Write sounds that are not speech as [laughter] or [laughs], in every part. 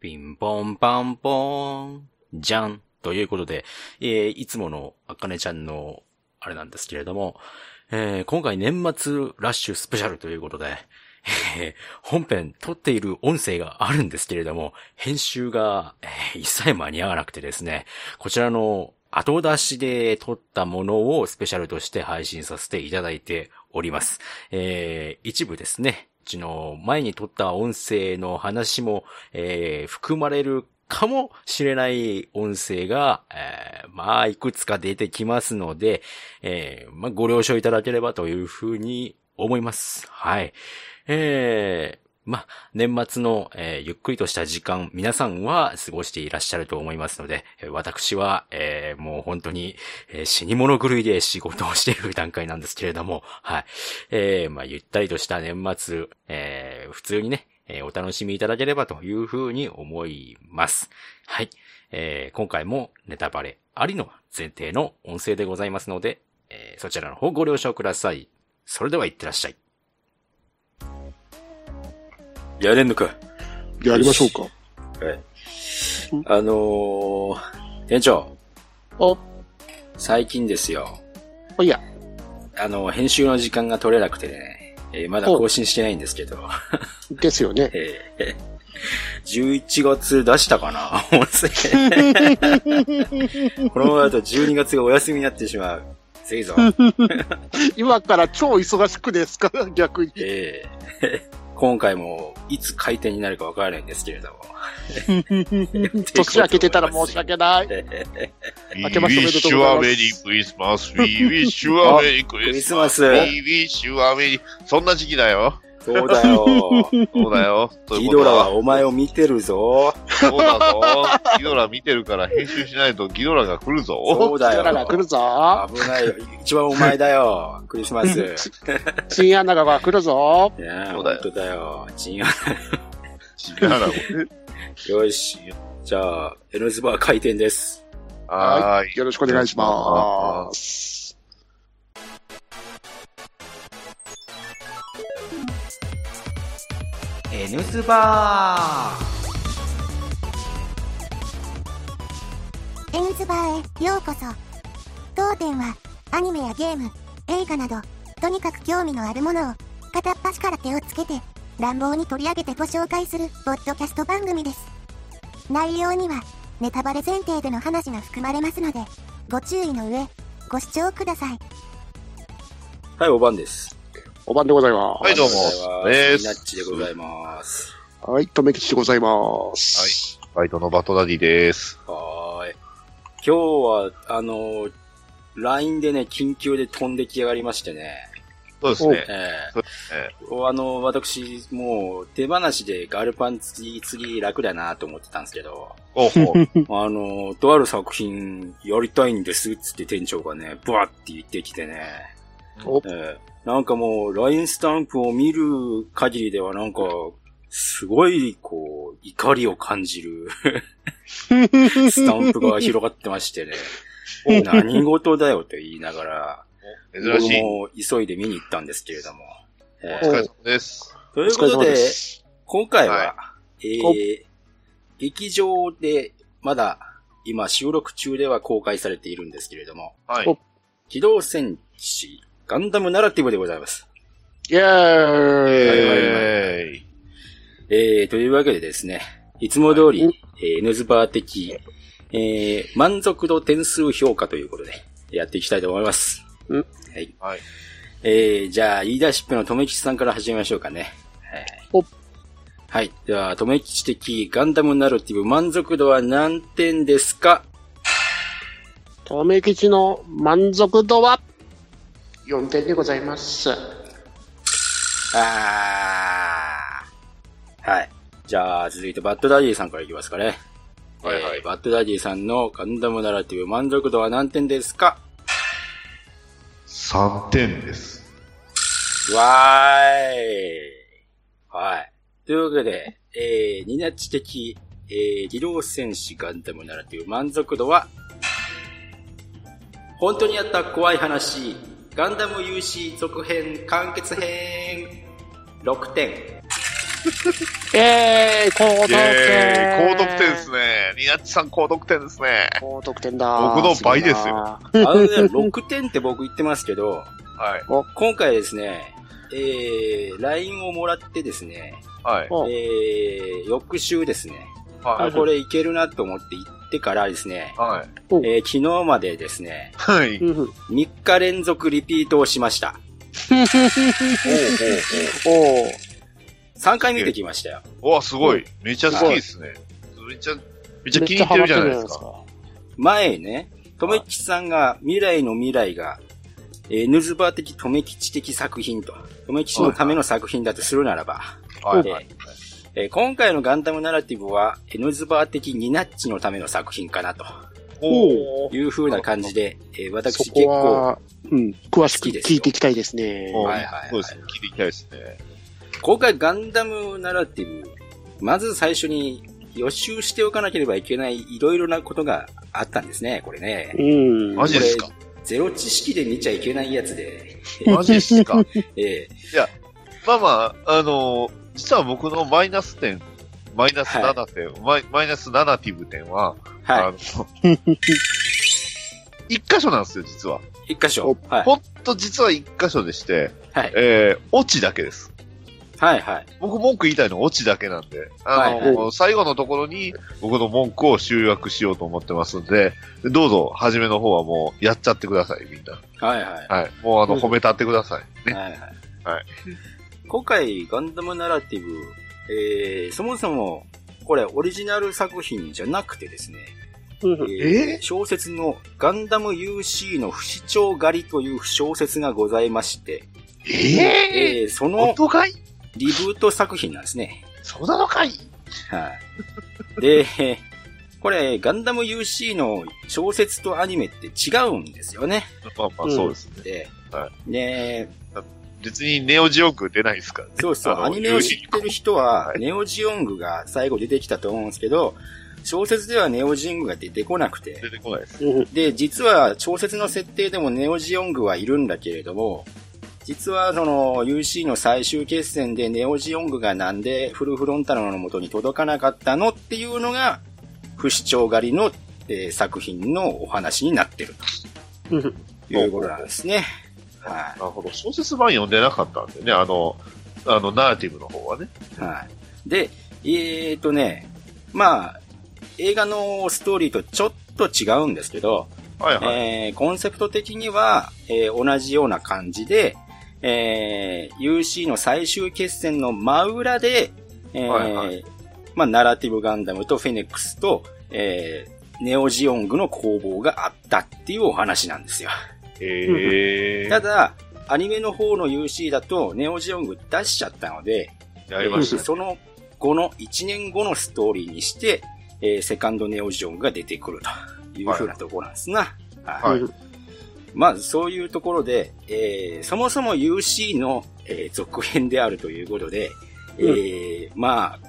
ピンポンパンポーン、じゃん。ということで、えー、いつものあかねちゃんの、あれなんですけれども、えー、今回年末ラッシュスペシャルということで、えー、本編撮っている音声があるんですけれども、編集が、えー、一切間に合わなくてですね、こちらの後出しで撮ったものをスペシャルとして配信させていただいております。えー、一部ですね、ちの前に撮った音声の話も、えー、含まれるかもしれない音声が、えー、まあ、いくつか出てきますので、えー、まあ、ご了承いただければというふうに思います。はい。えー、まあ、年末の、えー、ゆっくりとした時間、皆さんは過ごしていらっしゃると思いますので、私は、えー、もう本当に、えー、死に物狂いで仕事をしている段階なんですけれども、はい。えー、まあ、ゆったりとした年末、えー、普通にね、えー、お楽しみいただければというふうに思います。はい。えー、今回もネタバレありの前提の音声でございますので、えー、そちらの方ご了承ください。それでは行ってらっしゃい。やれんのかやりましょうか。はい。あのー、店長。お、最近ですよ。おいや。あの、編集の時間が取れなくてね、えーまだ更新してないんですけど。ですよね。[laughs] えー、11月出したかな？[laughs] [laughs] このままだと12月がお休みになってしまう。ぜいぞ。今から超忙しくですか逆に。えー今回もいつ開店になるかわからないんですけれども。年明けてたら申し訳ない。明けましておめでとうございます。We wish you a merry Christmas. We wish you a merry Christmas. クリスマス。We wish you a merry... そんな時期だよ。そうだよ。そうだよ。ギドラはお前を見てるぞ。そうだぞ。ギドラ見てるから編集しないとギドラが来るぞ。そうだよ。ギドラが来るぞ。危ないよ。一番お前だよ。クリスマス。チンアナが来るぞ。いやそうだよ。本当だよ。チンアナ。チンアナ。よし。じゃあ、エノズバー開店です。はい。よろしくお願いします。N スバー N スバーへようこそ。当店はアニメやゲーム映画などとにかく興味のあるものを。片っ端から手を。つけて乱暴に取り上げてご紹介するポッドキャスト番組です内容にはネタバレ前提での話が含まれますのでご注意の上ご視聴くださいはいおばんですおばんでございます。はい、どうも。です。ナッチでございます。はい、とめきちでございます。はい。バイトのバトダディです。はい。今日は、あの、LINE でね、緊急で飛んできやがりましてね。そうですね。ええー、あの、私、もう、手放しでガルパン次、次楽だなと思ってたんですけど。お [laughs] あの、とある作品やりたいんですっつって店長がね、ブワって言ってきてね。おえーなんかもう、LINE スタンプを見る限りではなんか、すごい、こう、怒りを感じる [laughs] スタンプが広がってましてね。[laughs] 何事だよと言いながら、珍しい。も急いで見に行ったんですけれども。お疲れ様です。ということで、今回は、はい、えー、劇場で、まだ、今収録中では公開されているんですけれども、はい。機動戦士ガンダムナラティブでございます。イェーイ、はい、えー、というわけでですね、いつも通り、えー、N ズバー的、えー、満足度点数評価ということで、やっていきたいと思います。はい。はい。えー、じゃあ、リーダーシップのとめきちさんから始めましょうかね。はい。はい。では、とめきち的ガンダムナラティブ満足度は何点ですか？とめきちの満足度は？4点でございます。あー。はい。じゃあ、続いてバッドダディさんからいきますかね。はいはい、えー、バッドダディさんのガンダムナラティブ満足度は何点ですか ?3 点です。わーい。はい。というわけで、えー、ニナチ的、えー、機動戦士ガンダムナラティブ満足度は、本当にあった怖い話、ガンダム UC 続編完結編6点。[laughs] えー、高得点。高得点ですね。ニナッチさん高得点ですね。高得点だ。僕の倍ですよよ。あのね、[laughs] 6点って僕言ってますけど、はい。今回ですね、えー、LINE をもらってですね、はい。おえー、翌週ですね、はい。あこれいけるなと思って行ってからですね、はい。えー昨日までですね、はい。うんうん3日連続リピートをしました。おー3回見てきましたよ。おわ、すごい。めちゃ好きですね。めっちゃ、めっちゃ気に入ってるじゃないですか。か？前ね、とめきちさんが未来の未来が、えー、ヌズバー的とめきち的作品と、とめきちのための作品だとするならば、はい。えーえー今回のガンダムナラティブは、エヌズバー的ニナッチのための作品かなとおーいう風な感じで、えーそ私結こ構、は、うん、詳しく聞いていきたいですね。はいはいはいそうですね。聞いていきたいですね。今回ガンダムナラティブ、まず最初に予習しておかなければいけないいろいろなことがあったんですね、これね。うん。マジですか？これゼロ知識で見ちゃいけないやつで、マジですか？[laughs] えまあまあ、あのー実は僕のマイナス点、マイナス7点、マイマイナスナナティブ点は、ーはあの、[laughs] 一箇所なんですよ、実は。い。一箇所。はい。ほんと実は一箇所でして、はい。えー、オチだけです。はい。はい。僕文句言いたいのはオチだけなんで、あの、はいは最後のところに僕の文句を集約しようと思ってますんで、どうぞ、初めの方はもうやっちゃってください、みんな。はい。はい。はい。もうあの、うん褒めたってください。ね。はいはい。はい今回、ガンダムナラティブ、えー、そもそも、これ、オリジナル作品じゃなくてですね、うんえーえ小説のガンダム UC の不死鳥狩りという小説がございまして、ええーそー、のリブート作品なんですね。そうなのかい？はい。で、[laughs] これ、ガンダム UC の小説とアニメって違うんですよね。まあまあ、そうですね。で、はで、別にネオジオング出ないですからね。そうそう、アニメを知ってる人はは、いネオジオングが最後出てきたと思うんですけど、小説ではネオジオングが出てこなくて、出てこないです。うんで、実は小説の設定でもネオジオングはいるんだけれども、実はその UC の最終決戦でネオジオングがなんでフルフロンタロの元に届かなかったのっていうのが、不死鳥狩りの、えー作品のお話になってるうんということなんですね。はなるほど。小説版読んでなかったんでね、あの、あの、ナラティブの方はね。い。はい。で、えーとね、まあ、映画のストーリーとちょっと違うんですけど、はいはい。えーコンセプト的には、えー同じような感じで、えー UC の最終決戦の真裏で、えーはいはいまあ、ナラティブガンダムとフェネックスと、えーネオジオングの攻防があったっていうお話なんですよ。えー、ただ、アニメの方の UC だと、ネオジオング出しちゃったので、やりましたね。その後の1年後のストーリーにして、えーセカンドネオジオングが出てくるというふうなところなんですな。はい。はい。まあ、そういうところで、えーそもそも UC の、えー続編であるということで、えーまあ、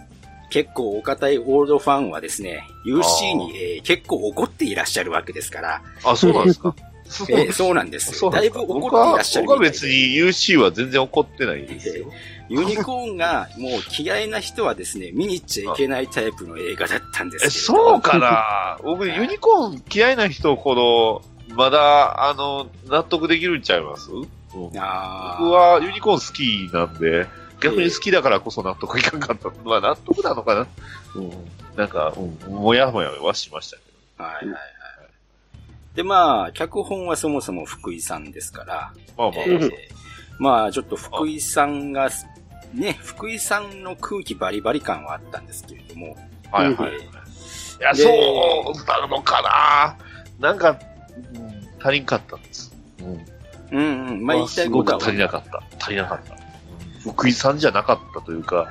結構お堅いオールドファンはですね、UC に、えー結構怒っていらっしゃるわけですから、あ、そうなんですか。[laughs] そう。えーそうなんですだいぶ怒っていらっしゃる僕はみたいで別に UC は全然怒ってないですよ。ユニコーンがもう嫌いな人はですね、見に行っちゃいけないタイプの映画だったんですえ、けれどそうかな？[laughs] 僕、ユニコーン嫌いな人ほど、まだ、あの、納得できるんちゃいます、うん。あー。僕はユニコーン好きなんで、逆に好きだからこそ納得いかんかった。まあ納得なのかな？うん。なんか、うん、もやもやはしましたけはいはいはい。で、まあ、脚本はそもそも福井さんですから、ど。まあまあ、えーまあ、ちょっと福井さんが、ね、福井さんの空気バリバリ感はあったんですけれども、はいはい。えいや、でそうなのかななんか、うん足りんかったんです。うん。ーうんうん、まあ言いたいことはすごく足りなかった。足りなかった。うん福井さんじゃなかったというか、はい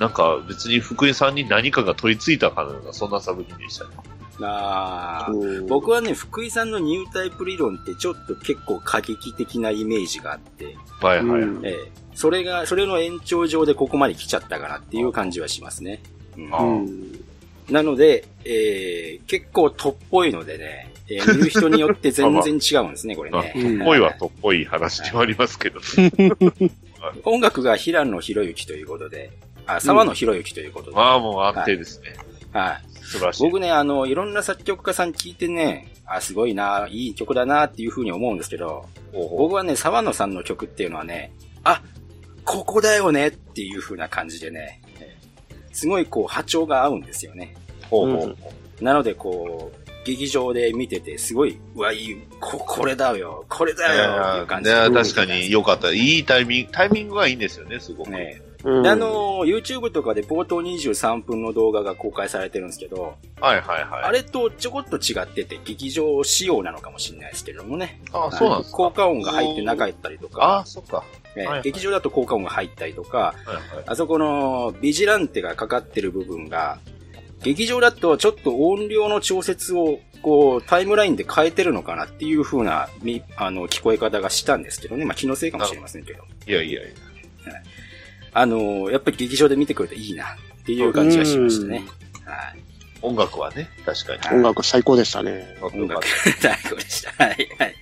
なんか別に福井さんに何かが取り付いたかのような、そんな作品でしたね。あーうん僕はね、福井さんのニュータイプ理論ってちょっと結構過激的なイメージがあって、はいはい。うんえーそれが、それの延長上でここまで来ちゃったかなっていう感じはしますね。うんあうんなので、えー、結構とっぽいのでね、えー見る人によって全然違うんですね、これまあ、ね。とっぽいはとっぽい話ではありますけどね。[laughs] 音楽が平野博之ということで、あ、沢野博之ということで、まあもう安定ですね。はい。素晴らしい。僕ね、あの、いろんな作曲家さん聞いてね、あ、すごいな、いい曲だなっていうふうに思うんですけど、僕はね、沢野さんの曲っていうのはね、あ、ここだよねっていう風な感じでね、えーすごいこう波長が合うんですよね。ほうほうほう。なのでこう、劇場で見ててすごい、うわ、いい、こ、これだよ、これだよっていう感じで。確かに良かった。いいタイミング、タイミングがいいんですよね、すごく。ね。うんであの、YouTube とかで冒頭23分の動画が公開されてるんですけど、はいはいはい。あれとちょこっと違ってて、劇場仕様なのかもしれないですけれどもね。あそうなんですか。効果音が入ってなかったりとあか、あ、そっか。ねはいはい劇場だと効果音が入ったりとか、はいはい。あそこのビジランテがかかってる部分が、劇場だとちょっと音量の調節をこうタイムラインで変えてるのかなっていう風なみあの聞こえ方がしたんですけどね。まあ気のせいかもしれませんけど。いやいやいや。あの、やっぱり劇場で見てくるといいなっていう感じがしましたね。はい。音楽はね、確かに。音楽最高でしたね。音楽最高 [laughs] でした。はい、はい。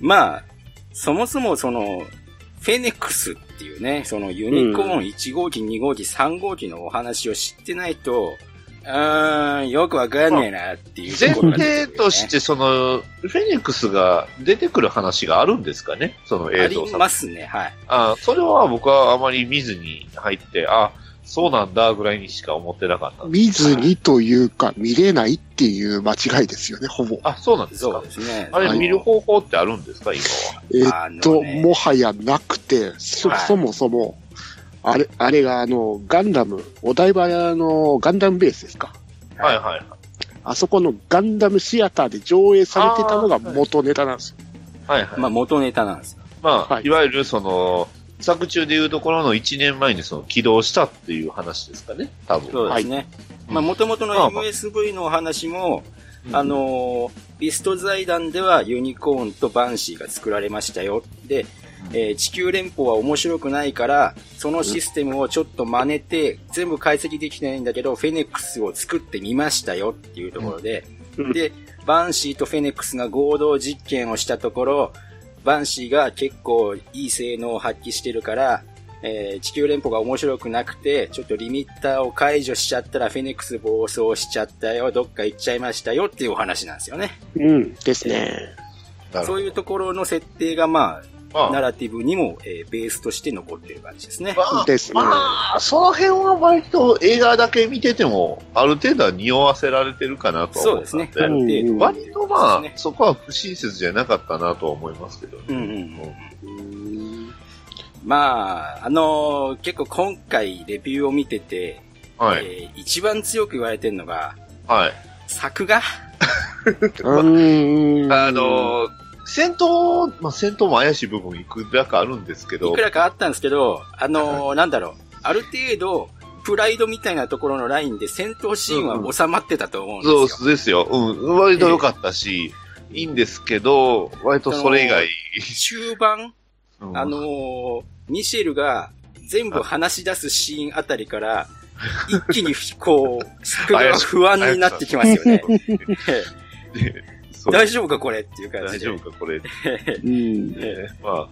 まあ、そもそもその、フェネックスっていうね、そのユニコーン1号機、2号機、3号機のお話を知ってないと、うーん、よくわかんねえなっていう前提として、その、フェニックスが出てくる話があるんですかね？そのあり映像作ますね、はい。あそれは僕はあまり見ずに入って、あ、そうなんだぐらいにしか思ってなかったんです。見ずにというか、見れないっていう間違いですよね、ほぼ。あ、そうなんですか？そうですね。あれ見る方法ってあるんですか？今は。えあっと、のねもはやなくて、そ、はいそもそも、あれ、あれがあの、ガンダム、お台場のガンダムベースですか？はいはいはい。あそこのガンダムシアターで上映されてたのが元ネタなんですよ。はいはい。まあ元ネタなんですよ。まあ、はいいわゆるその、作中でいうところの1年前にその起動したっていう話ですかね多分。そうですね。うんまあ元々のまあまあ MSV のお話も、うんあのービスト財団ではユニコーンとバンシーが作られましたよ。で、えー地球連邦は面白くないから、そのシステムをちょっと真似て、全部解析できてないんだけど、フェネックスを作ってみましたよっていうところで、うん。で、バンシーとフェネックスが合同実験をしたところ、バンシーが結構いい性能を発揮してるから、えー地球連邦が面白くなくて、ちょっとリミッターを解除しちゃったらフェネックス暴走しちゃったよ、どっか行っちゃいましたよっていうお話なんですよね。うん、ですね。そういうところの設定がまあ、まあナラティブにも、えーベースとして残ってる感じですね。まあですねまあ、その辺は割と映画だけ見てても、ある程度は匂わせられてるかなとはそうですね。思ったんで。ある程度。割とまあ、ですねそこは不親切じゃなかったなとは思いますけどね。うんうんうん。まあ、あのー結構今回レビューを見てて、はい。えー一番強く言われてるのが、はい。作画？[laughs] うーん。あのー戦闘、まあ、戦闘も怪しい部分いくらかあるんですけどいく、らかあったんですけど、あのーなんだろう、ある程度、プライドみたいなところのラインで戦闘シーンは収まってたと思うんですよ。そうですよ。うん。割と良かったし、いいんですけど、割とそれ以外、中盤、うんあのーミシェルが全部話し出すシーンあたりから、[laughs] 一気にこう、作画が不安になってきますよね。[laughs] 大丈夫かこれっていう感大じで。丈夫か、これ。う [laughs] ん。ねま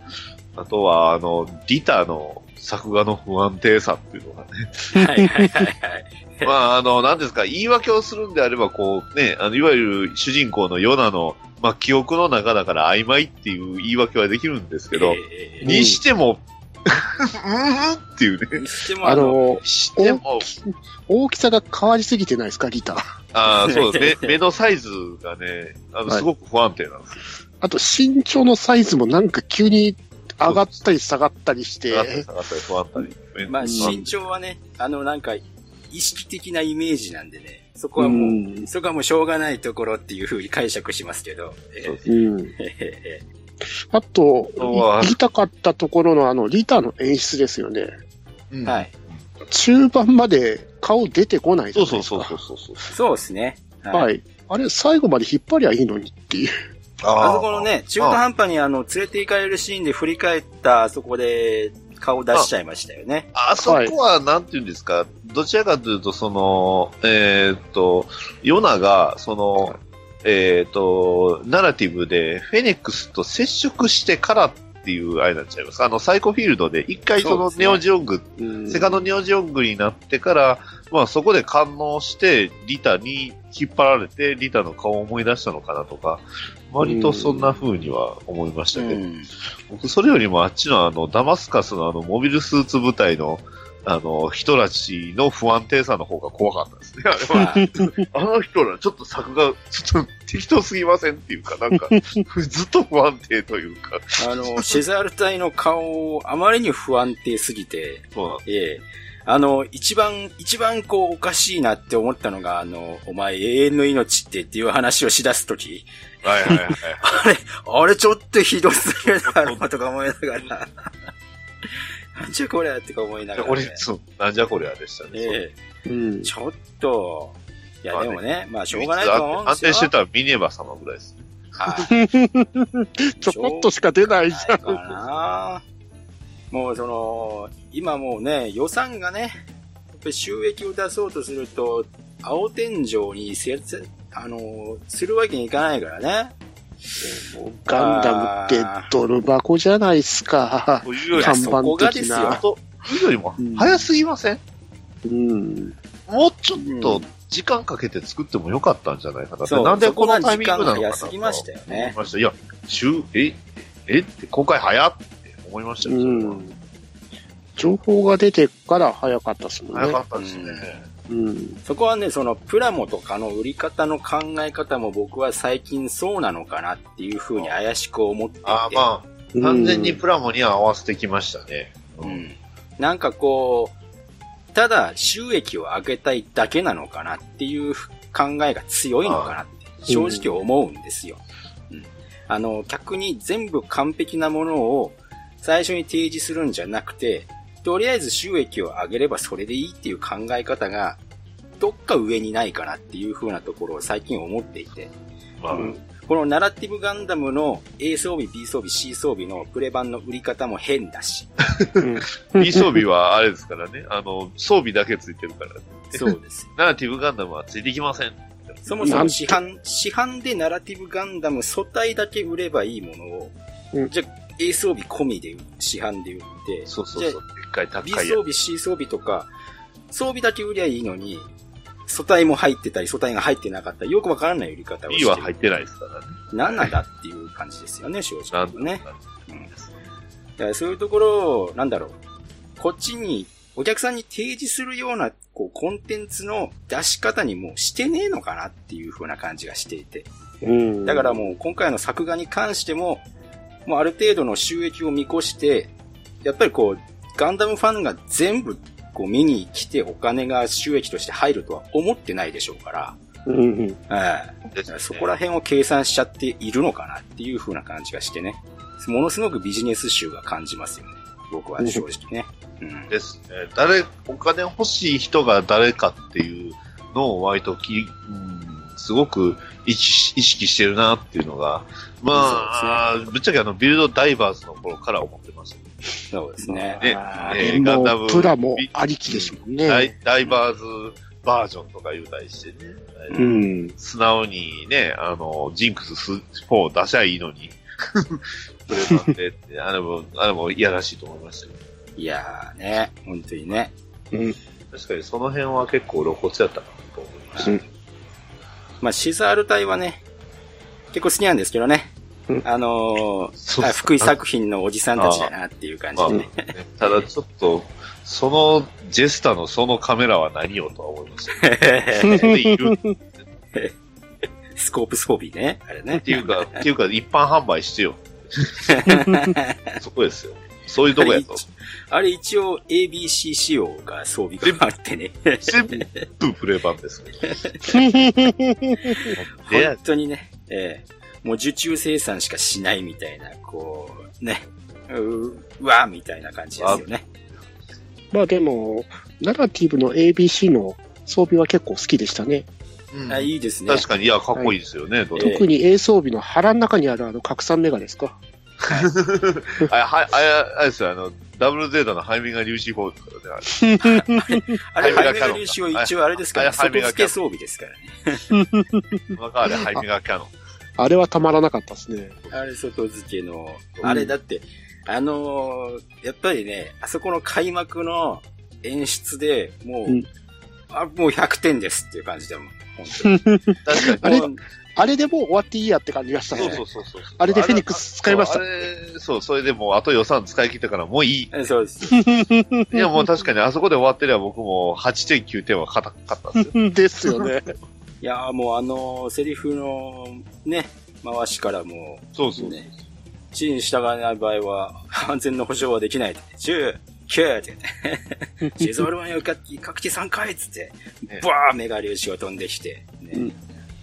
あ、あとは、あの、リタの作画の不安定さっていうのがね。はいはいはいはい。まあ、あの、なんですか、言い訳をするんであれば、こう、ね、あの、いわゆる主人公のヨナの、まあ、記憶の中だから曖昧っていう言い訳はできるんですけど、えーにしても、うんっていうね。にしてもあの、しても、大きさが変わりすぎてないですか、リター。ああ、そう、目、目のサイズがね、あの、すごく不安定なんですよ。あと、身長のサイズもなんか急に上がったり下がったりして下、がったり下がったり不安定に。まあ身長はね、あのなんか、意識的なイメージなんでね、そこはもう、うんそこはもうしょうがないところっていう風に解釈しますけど。えそううん。ーえあと言いたかったところのあの、リタの演出ですよね。うんーはい。中盤まで顔出てこないじゃそうそうないですか。そうそうそう。そうですね。はい。はい。あれ、最後まで引っ張りゃいいのにっていう。あそこのね、中途半端にあの、連れて行かれるシーンで振り返った、あそこで顔出しちゃいましたよね。あそこは、なんていうんですか、どちらかというと、その、えーっと、ヨナが、その、えーっと、ナラティブで、フェネックスと接触してからっていうあれになっちゃいます。あの、サイコフィールドで一回そのネオジオング、うん。セカンドネオジオングになってから、まあそこで感応して、リタに引っ張られて、リタの顔を思い出したのかなとか、割とそんな風には思いましたけど、うん。僕それよりもあっちのあの、ダマスカスのあの、モビルスーツ部隊の、あの、人たちの不安定さの方が怖かったですね。あれはあの人ら、ちょっと作が、ちょっと適当すぎませんっていうか、なんか、[laughs] ずっと不安定というか、あの、シェザール隊の顔、あまりに不安定すぎて、ええ。あの、一番、一番こう、おかしいなって思ったのが、あの、お前永遠の命ってっていう話をしだすとき、はいはいはい。[laughs] あれ、あれちょっとひどすぎるだろうとか思いながら、なんじゃこりゃってか思いながら、俺ね、、そう、なんじゃこりゃでしたね。えうんえ。ちょっと、いやまあねでもね、まあしょうがないと思うんですよ。安定してたらミネバ様ぐらいですね。はい [laughs] ちょこっとしか出ないじゃん。ないかなもうその、今もうね、予算がね、やっぱり収益を出そうとすると、青天井にせつ、あの、するわけにいかないからね。ガンダムってドル箱じゃないっすか。というより看板的な。というよりも、早すぎません？うん。もうちょっと時間かけて作ってもよかったんじゃないかなうなんでこのタイミングなのかな早すぎましたよね思いました。いや、週、え、えって公開早って思いましたよ、うん。情報が出てから早かったっすもんね早か。ったですね。うん。そこはね、そのプラモとかの売り方の考え方も僕は最近そうなのかなっていうふうに怪しく思っていて。ああ、まあ、完全にプラモには合わせてきましたね。うん。なんかこう、ただ収益を上げたいだけなのかなっていう考えが強いのかなって正直思うんですよ。うん。あの、逆に全部完璧なものを最初に提示するんじゃなくて、とりあえず収益を上げればそれでいいっていう考え方が、どっか上にないかなっていう風なところを最近思っていて。まあ、このナラティブガンダムの A 装備、B 装備、C 装備のプレ版の売り方も変だし。B 装備はあれですからね。あの、装備だけついてるから、ね。そうですよ。[laughs] ナラティブガンダムはついてきません。そもそも市販、市販でナラティブガンダム素体だけ売ればいいものを、うんじゃあ A 装備込みで市販で売って、そうそうそう。一回高 B いや装備、C 装備とか、装備だけ売りゃいいのに、素体も入ってたり、素体が入ってなかったり、よくわからない売り方をして B る。は入ってないですからね。何なんだっていう感じですよね、正直ね。うんそういうところを、なんだろう。こっちに、お客さんに提示するような、こう、コンテンツの出し方にもうしてねえのかなっていう風な感じがしていて。うん。だからもう今回の作画に関しても、もうある程度の収益を見越して、やっぱりこう、ガンダムファンが全部こう見に来てお金が収益として入るとは思ってないでしょうから、うんそこら辺を計算しちゃっているのかなっていう風な感じがしてね。ものすごくビジネス集が感じますよね。僕は正直ね。うん。ですね。誰、お金欲しい人が誰かっていうのを割とき、うん、すごく意識意識してるなっていうのが、まあ、ぶっちゃけあの、ビルドダイバーズの頃から思ってました。そうですね。ねあえガンダムうプラもありきですもんね。ダイダイバーズバージョンとか言うたりしてね。うん。素直にね、あの、ジンクス4出しゃいいのに、プレ版でって、あれも、あれもいやらしいと思いましたけど。いやーね、本当にね。うん。確かにその辺は結構露骨やったかなと思いました。うんまあ、シザール隊はね、結構好きなんですけどね。うんあのー福井作品のおじさんたちだなっていう感じまあでね。[laughs] ただちょっと、そのジェスタのそのカメラは何よとは思いましたけど。それでいるスコープ装備ね。あれねっ。ていうか、っていうか一般販売してよ。[laughs] そこですよ。そういうとこやと。あれ一応 ABC 仕様が装備があってね。全部プレ版です [laughs] 本当にね、ええもう受注生産しかしないみたいな、こう、ね、ううわみたいな感じですよね。まあでも、ナラティブの ABC の装備は結構好きでしたね。うんあいいですね。確かに、いや、かっこいいですよね、どれもええ特に A 装備の腹の中にあるあの拡散メガですか？あれ、は、あれ、あれですよ、あの、ダブルゼータのハイミガ粒子砲ですからね、あれ。あれ、ハイメガ粒子を一応あれですから、あれハイメガキャノン外付け装備ですからね。わかる、ハイミガキャノン。あれはたまらなかったですね。あれ外付けの、あれだって、あのーやっぱりね、あそこの開幕の演出でもう、うんあ、もう100点ですっていう感じだもん。[laughs] 本確かに。あれあれでもう終わっていいやって感じがしたね。そうそうそうそう。あれでフェニックス使いましたあれ、そう、それでもうあと予算使い切ったからもういい。えそうです。いやもう確かにあそこで終わってれば僕も8点9点は硬かったんですよ。[laughs] ですよね。いやーもうあのーセリフのね、回しからもそうそう。ね、指示に従わない場合は、[laughs] 安全の保証はできないって。10、9って言って。シゾールマンよか各地3回っつってね、バーメガ粒子が飛んできて、ね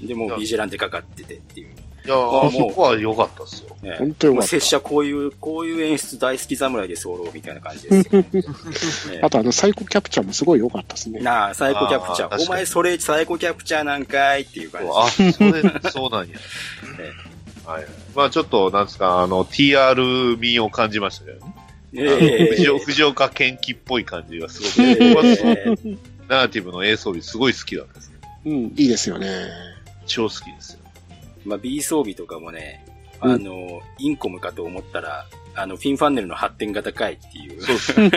で、もうビジランテかかっててっていう。いやー、そこは良かったですよ。ね本当よかったもう拙者こういう、こういう演出大好き侍で候みたいな感じですよ。ねあとあの、サイコキャプチャーもすごい良かったですね。なあ、サイコキャプチャー。お前それサイコキャプチャーなんかいっていう感じ。あ、それ、そうなんや。[laughs] はい。まあちょっと、なんですか、あの、TR 味を感じましたけどね。ええ藤岡藤岡健貴っぽい感じがすごく、ええ僕はそうナラティブの A 装備すごい好きなんですね。うん、いいですよね。超好きですよ。まあ、B 装備とかもね、あの、インコムかと思ったら、あの、フィンファンネルの発展が高いっていう。そうですね。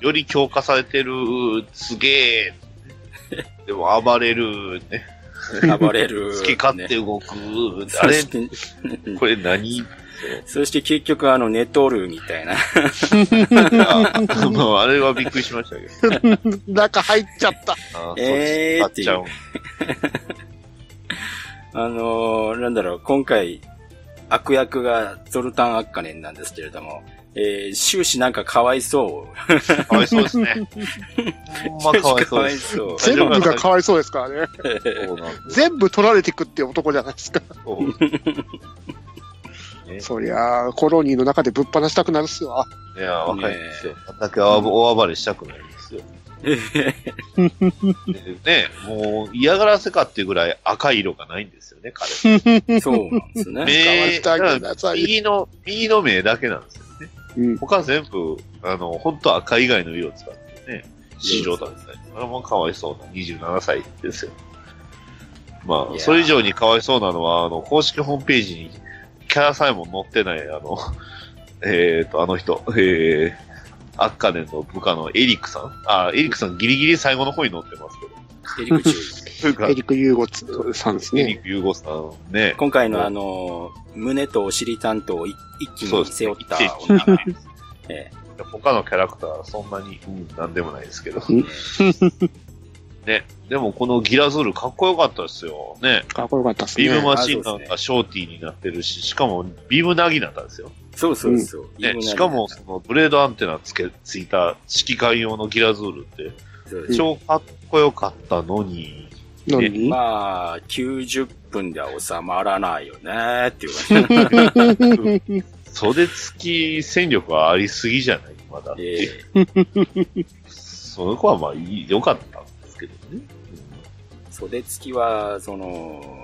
[laughs] より強化されてる、すげえ。でも暴れる、ね。暴れる。好き勝手ね動く。あれそし、て、これ何？そして結局あの、寝とるみたいな。[laughs] あまあ、あれはびっくりしましたけど。[laughs] 中入っちゃった。あえーっちゃう。あのーなんだろう、今回、悪役がゾルタン・アッカネンなんですけれども、えー終始なんかかわいそう。かわいそうですね。[laughs] ほんまかわいそうかわです。いそう。全部がかわいそうですからね。全部取られていくっていう男じゃないですか。そりゃあ、コロニーの中でぶっ放したくなるっすわ。いや、わかりますよ。あんだけ大暴れしたくないんですよ。で [laughs] ね、もう嫌がらせかっていうぐらい赤い色がないんですよね、彼。そうなんですね。目、使わせてあげなさい右の、右の目だけなんですよね。うん。他全部、あの、本当赤以外の色を使ってね、白だったり。それもかわいそうな27歳ですよ。まあ、それ以上にかわいそうなのは、あの、公式ホームページにキャラさえも載ってない、あの、[laughs] えっ、と、あの人、えー、アッカネンの部下のエリックさん？あ、エリックさんギリギリ最後の方に載ってますけど。エリック注意というか、エリック・ユーゴツさんですね。エリック・ユーゴさんね。今回のあの、胸とお尻担当を一一気に背負った女。[laughs] え他のキャラクターはそんなに、うん、なんでもないですけど。うん [laughs] ね。でもこのギラズールかっこよかったですよ。ね。かっこよかったですね。ビームマシンガンがショーティーになってるし、しかもビームナギだったんですよ。えそうそうそう。ね。しかも、そのブレードアンテナつけ、ついた指揮官用のギラズールって、超かっこよかったのに、まあ、90分では収まらないよねっていう感じ。袖付き戦力はありすぎじゃない？まだって。えその子はまあいい、良かったんですけどね。え袖付きは、その、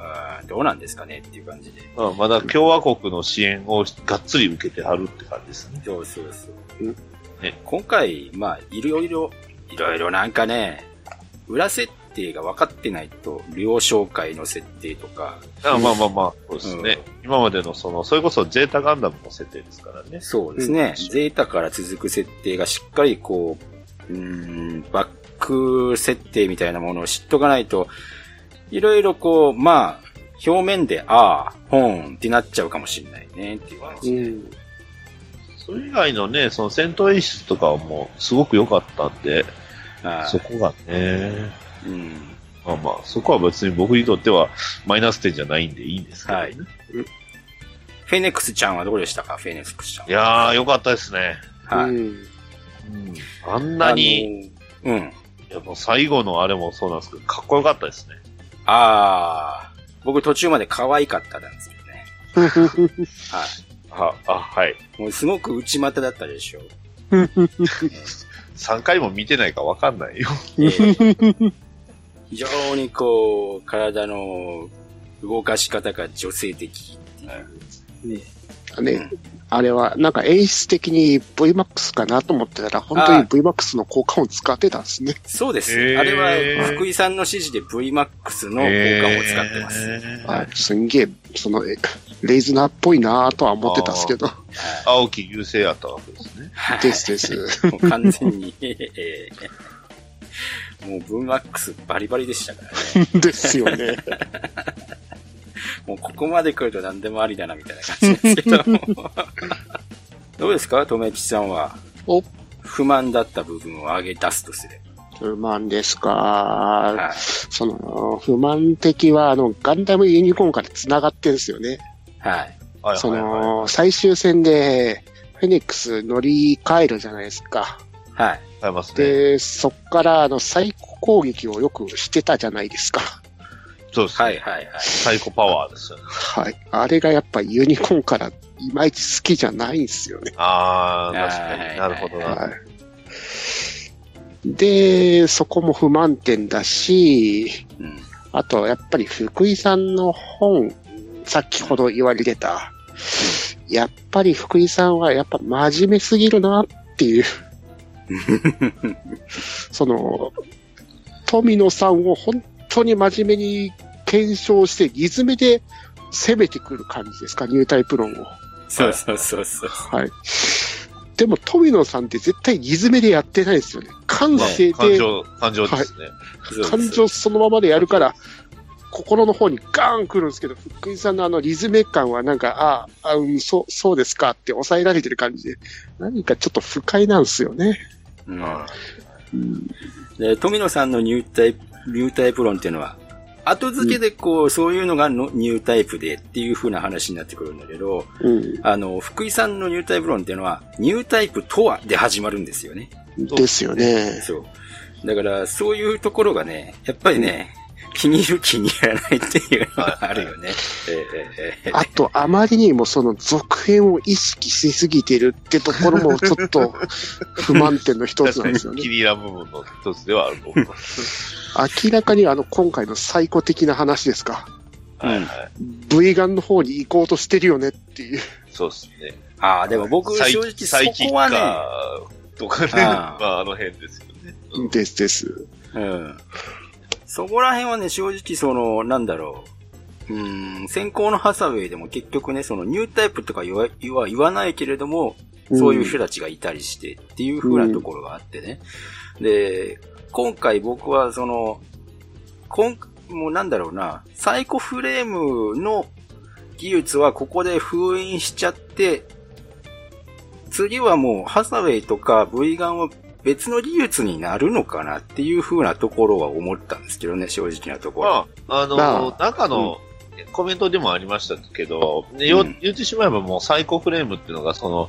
あーどうなんですかねっていう感じで。まあ、まだ共和国の支援をがっつり受けてはるって感じですね。そうそうそう。うんね、今回、まあ、いろいろ、いろいろなんかね、裏設定が分かってないと、両紹介の設定とか、あまあまあまあ、そうですね。今までのその、それこそゼータガンダムの設定ですからね。そうですね、うんゼータから続く設定がしっかりこう、うーん、バック設定みたいなものを知っとかないと、いろいろこう、まあ、表面で、ああ、本ってなっちゃうかもしれないね、っていう感うじで。ん。それ以外のね、その戦闘演出とかはもうすごく良かったんで、はいそこがね、うん。まあまあ、そこは別に僕にとってはマイナス点じゃないんでいいんですけどね。はいフェネックスちゃんはどうでしたか？フェネックスちゃん。いやー、良かったですね。はい。うんうん、あんなに、うん。いやもう最後のあれもそうなんですけど、かっこよかったですね。ああ、僕途中まで可愛かったんですけどね。[laughs] はは、あ、はい。い。もうすごく内股だったでしょ。3回も見てないかわかんないよ。えー非常にこう、体の動かし方が女性的っていう。ね、うんあれは、なんか演出的に VMAX かなと思ってたら、本当に VMAX の効果音使ってたんですね。そうです。あれは、福井さんの指示で VMAX の効果を使ってます。えーはい。すんげえ、その、えレイズナーっぽいなとは思ってたんですけど。青木優勢やったわけですね。はいですです。もう完全に、えーもう VMAX バリバリでしたからね。[laughs] ですよね。もうここまで来ると何でもありだなみたいな感じですけど。[laughs] どうですか、とめさんは。お不満だった部分を上げ出すとすれ不満ですか？ば。はい。その、不満的は、あの、ガンダムユニコーンから繋がってんですよね。はい。そ。の、最終戦で、フェニックス乗り換えるじゃないですか。はい。ありますね。で、そっから、あの、サイコ攻撃をよくしてたじゃないですか。そうですね。はいはいはい。サイコパワーですよね。はい。あれがやっぱユニコーンからいまいち好きじゃないんですよね。ああ、確かはいに。なるほどな。はい。で、そこも不満点だし、うん。あと、やっぱり福井さんの本、先ほど言われてた、やっぱり福井さんはやっぱ真面目すぎるなっていう、[laughs] その、富野さんを本当に真面目に検証して、リズムで攻めてくる感じですか、ニュータイプ論を。そうそうそうそう。はい。でも、富野さんって絶対リズムでやってないですよね。感性で、感情、感情ですね。そうです感情そのままでやるから、心の方にガーン来るんですけど、福井さんのあのリズム感はなんか、ああ、うん、そう、そうですかって抑えられてる感じで、何かちょっと不快なんですよね。うんうん、で、富野さんのニュータイプ、ニュータイプ論っていうのは、後付けでこう、そういうのがのニュータイプでっていう風な話になってくるんだけど、うん、あの、福井さんのニュータイプ論っていうのは、ニュータイプとはで始まるんですよね。ですよね。そう。だから、そういうところがね、やっぱりね、気に入る気に入らないっていうのがあるよね。ええええあと、あまりにもその続編を意識しすぎてるってところもちょっと [laughs] 不満点の一つなんですよね気。に入らん部分の一つではあると思います。明らかにあの今回の最古的な話ですか。うんはいはい。V ガンの方に行こうとしてるよねっていう。そうですね。ああ、でも僕、正直そこはね、とかね、あーまああの辺ですよね。うんですです。うん。そこら辺はね、正直その、なんだろう。うん、先行のハサウェイでも結局ね、そのニュータイプとか言わ言わ言わないけれども、そういう人たちがいたりしてっていう風なところがあってね。で、今回僕はその、今、もうなんだろうな、サイコフレームの技術はここで封印しちゃって、次はもうハサウェイとか V ガンは別の技術になるのかなっていう風なところは思ったんですけどね、正直なところ。まあ、あの、まあ中のコメントでもありましたけど、うん言ってしまえばもうサイコフレームっていうのがその、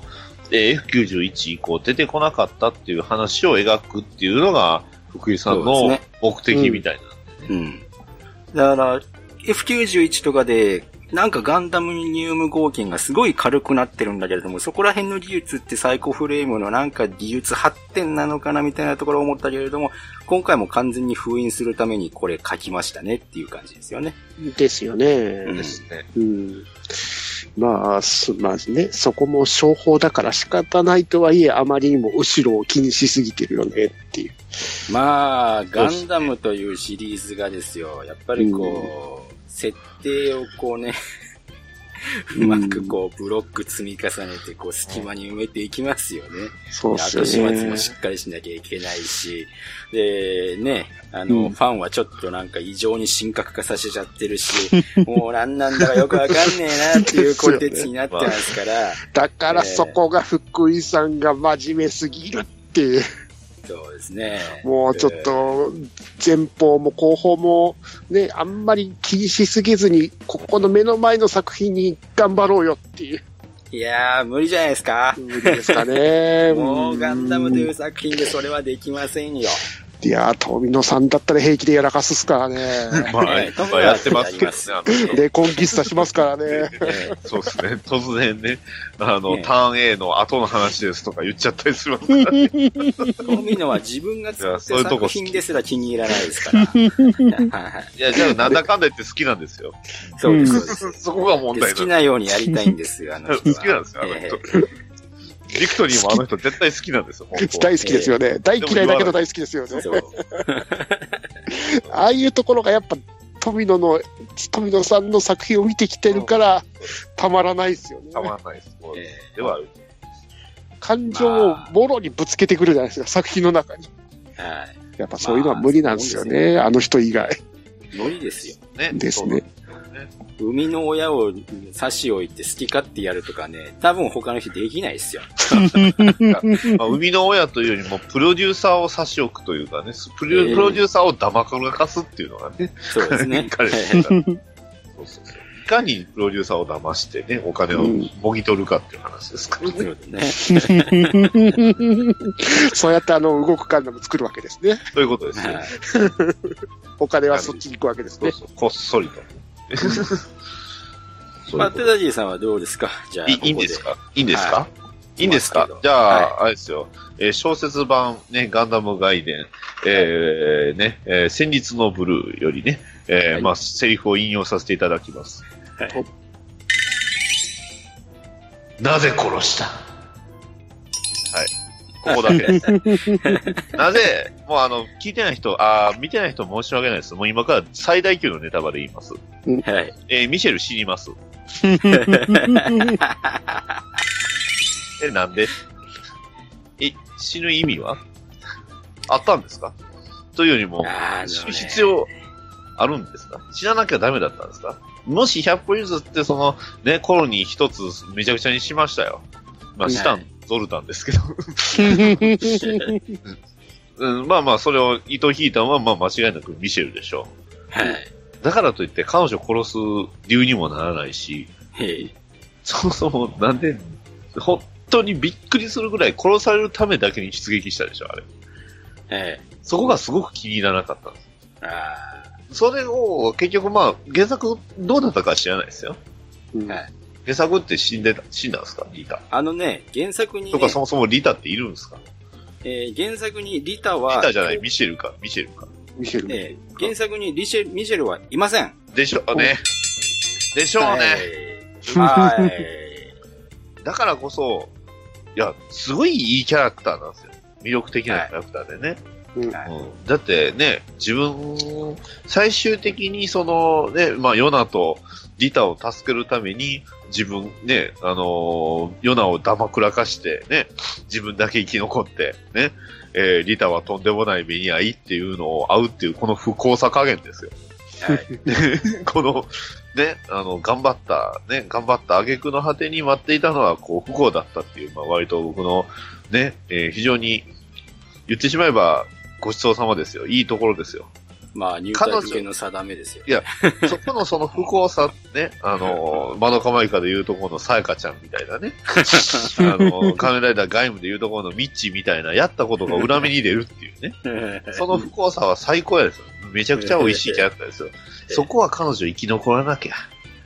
えー F91 以降出てこなかったっていう話を描くっていうのが、福井さんの目的みたいな。うん。だから、F91 とかで、なんかガンダムニウム合金がすごい軽くなってるんだけれども、そこら辺の技術ってサイコフレームのなんか技術発展なのかなみたいなところを思ったけれども、今回も完全に封印するためにこれ書きましたねっていう感じですよね。ですよね。うんですね。うん。まあ、すまあね、そこも商法だから仕方ないとはいえ、あまりにも後ろを気にしすぎてるよねっていう。まあ、ガンダムというシリーズがですよ、やっぱりこう、設定をこうね、うまくこう、ブロック積み重ねて、こう、隙間に埋めていきますよね。そうっすよ後始末ねも。しっかりしなきゃいけないし、で、ね、あの、うんファンはちょっとなんか異常に神格化させちゃってるし、[laughs] もう何なんだかよくわかんねえなっていうコンテンツになってますから、だからそこが福井さんが真面目すぎるっていう。そうですね。もうちょっと、前方も後方も、ね、あんまり気にしすぎずに、ここの目の前の作品に頑張ろうよっていう、いやー、無理じゃないですか。無理ですかね。[laughs] もうガンダムといううん作品でそれはできませんよ。いやー、富野さんだったら平気でやらかすっすからね。[laughs] まあ、ねまあやってますけどね、あの人。[laughs] レコンギスタしますからね。えそうですね。突然ね、あの、ねターン A の後の話ですとか言っちゃったりするから、ね。え富野は自分が作ったいやそういうとこ作品ですら気に入らないですから。はいはいいや、じゃあ、なんだかんだ言って好きなんですよ。そうです、[laughs] そこが問で題好きなようにやりたいんですよ、あの人は。好きなんですよ、あのえ人。ビクトリーもあの人絶対好きなんですよ、大好きですよね。大嫌いだけど大好きですよね。ああいうところがやっぱ富野の、富野さんの作品を見てきてるから、たまらないですよね。たまらないです。では。感情をもろにぶつけてくるじゃないですか、作品の中に。えはい。やっぱそういうのは無理なんですよね、あの人以外。無理ですよ。ね。ですね。生みの親を差し置いて好き勝手やるとかね、多分他の人できないですよ。[laughs] まあ、生みの親というよりも、プロデューサーを差し置くというかね、プロええプロデューサーをだまかすっていうのがね、そうですね。[laughs] 彼そうそうそういかにプロデューサーを騙してね、お金をもぎ取るかっていう話ですからそね。うですね。[laughs] そうやってあの動くガンダム作るわけですね。そういうことですよ。はいお金はそっちに行くわけですね。そうそう、こっそりと。まあ、テダジーさんはどうですか？じゃあ、いいいんですか？いいんですか、はい。いんですか？じゃあ、はあれですよ。えー小説版、ね、ガンダム外伝、えー、ね、えー戦慄のブルーよりね、えーはい。まあ、セリフを引用させていただきます。はい。なぜ殺した？はい。ここだけです。[laughs] なぜ、もうあの、聞いてない人、あー見てない人申し訳ないです。もう今から最大級のネタバレ言います。はい。えーミシェル死にます。[laughs] え、なんで？え、死ぬ意味は？あったんですか？というよりも、あのね死ぬ必要あるんですか？死ななきゃダメだったんですか？もし100歩譲って、その、ね、コロニー一つめちゃくちゃにしましたよ。まあ、したん、はいゾルタンですけど。[laughs] うん、まあまあ、それを糸引いたのは、まあ間違いなくミシェルでしょはい。う。だからといって彼女殺す理由にもならないし、はい。そもそもなんで、本当にびっくりするぐらい殺されるためだけに出撃したでしょ、あれ。はい。そこがすごく気に入らなかったんです。あそれを結局まあ、原作どうだったかは知らないですよ。うんはい原作って死んでた、死んだんですか？リタ。ーあのね、原作に、ねとか、そもそもリタっているんですか？えー原作にリタリは、タじゃない、ミシェルか、ミシェルか。ミシェル。ね、原作にリシェミシェルはいません。でしょ？うね。でしょうね。はい。はい。だからこそ、いや、すごいいいキャラクターなんですよ。魅力的なキャラクターでね。うんはいうんだってね、自分、最終的にそのね、まあ、ヨナとリタを助けるために、自分ね、あのーヨナをだまくらかしてね、自分だけ生き残って、ね、えーリタはとんでもない目に遭いっていうのを会うっていう、この不幸さ加減ですよ。はい。[laughs] この、ね、あの、頑張った、ね、頑張った挙句の果てに待っていたのは、こう、不幸だったっていう、まあ、割と僕の、ね、えー非常に、言ってしまえば、ごちそうさまですよ。いいところですよ。まあ、入隊受けの定めですよ。いやそこのその不幸さ、ね、あの、マドカマイカで言うところのさやかちゃんみたいなね、あの、仮面ライダーガイムで言うところのミッチーみたいな、やったことが裏目に出るっていうね。その不幸さは最高やですよ。めちゃくちゃ美味しいキャラクターですよ。そこは彼女生き残らなきゃ。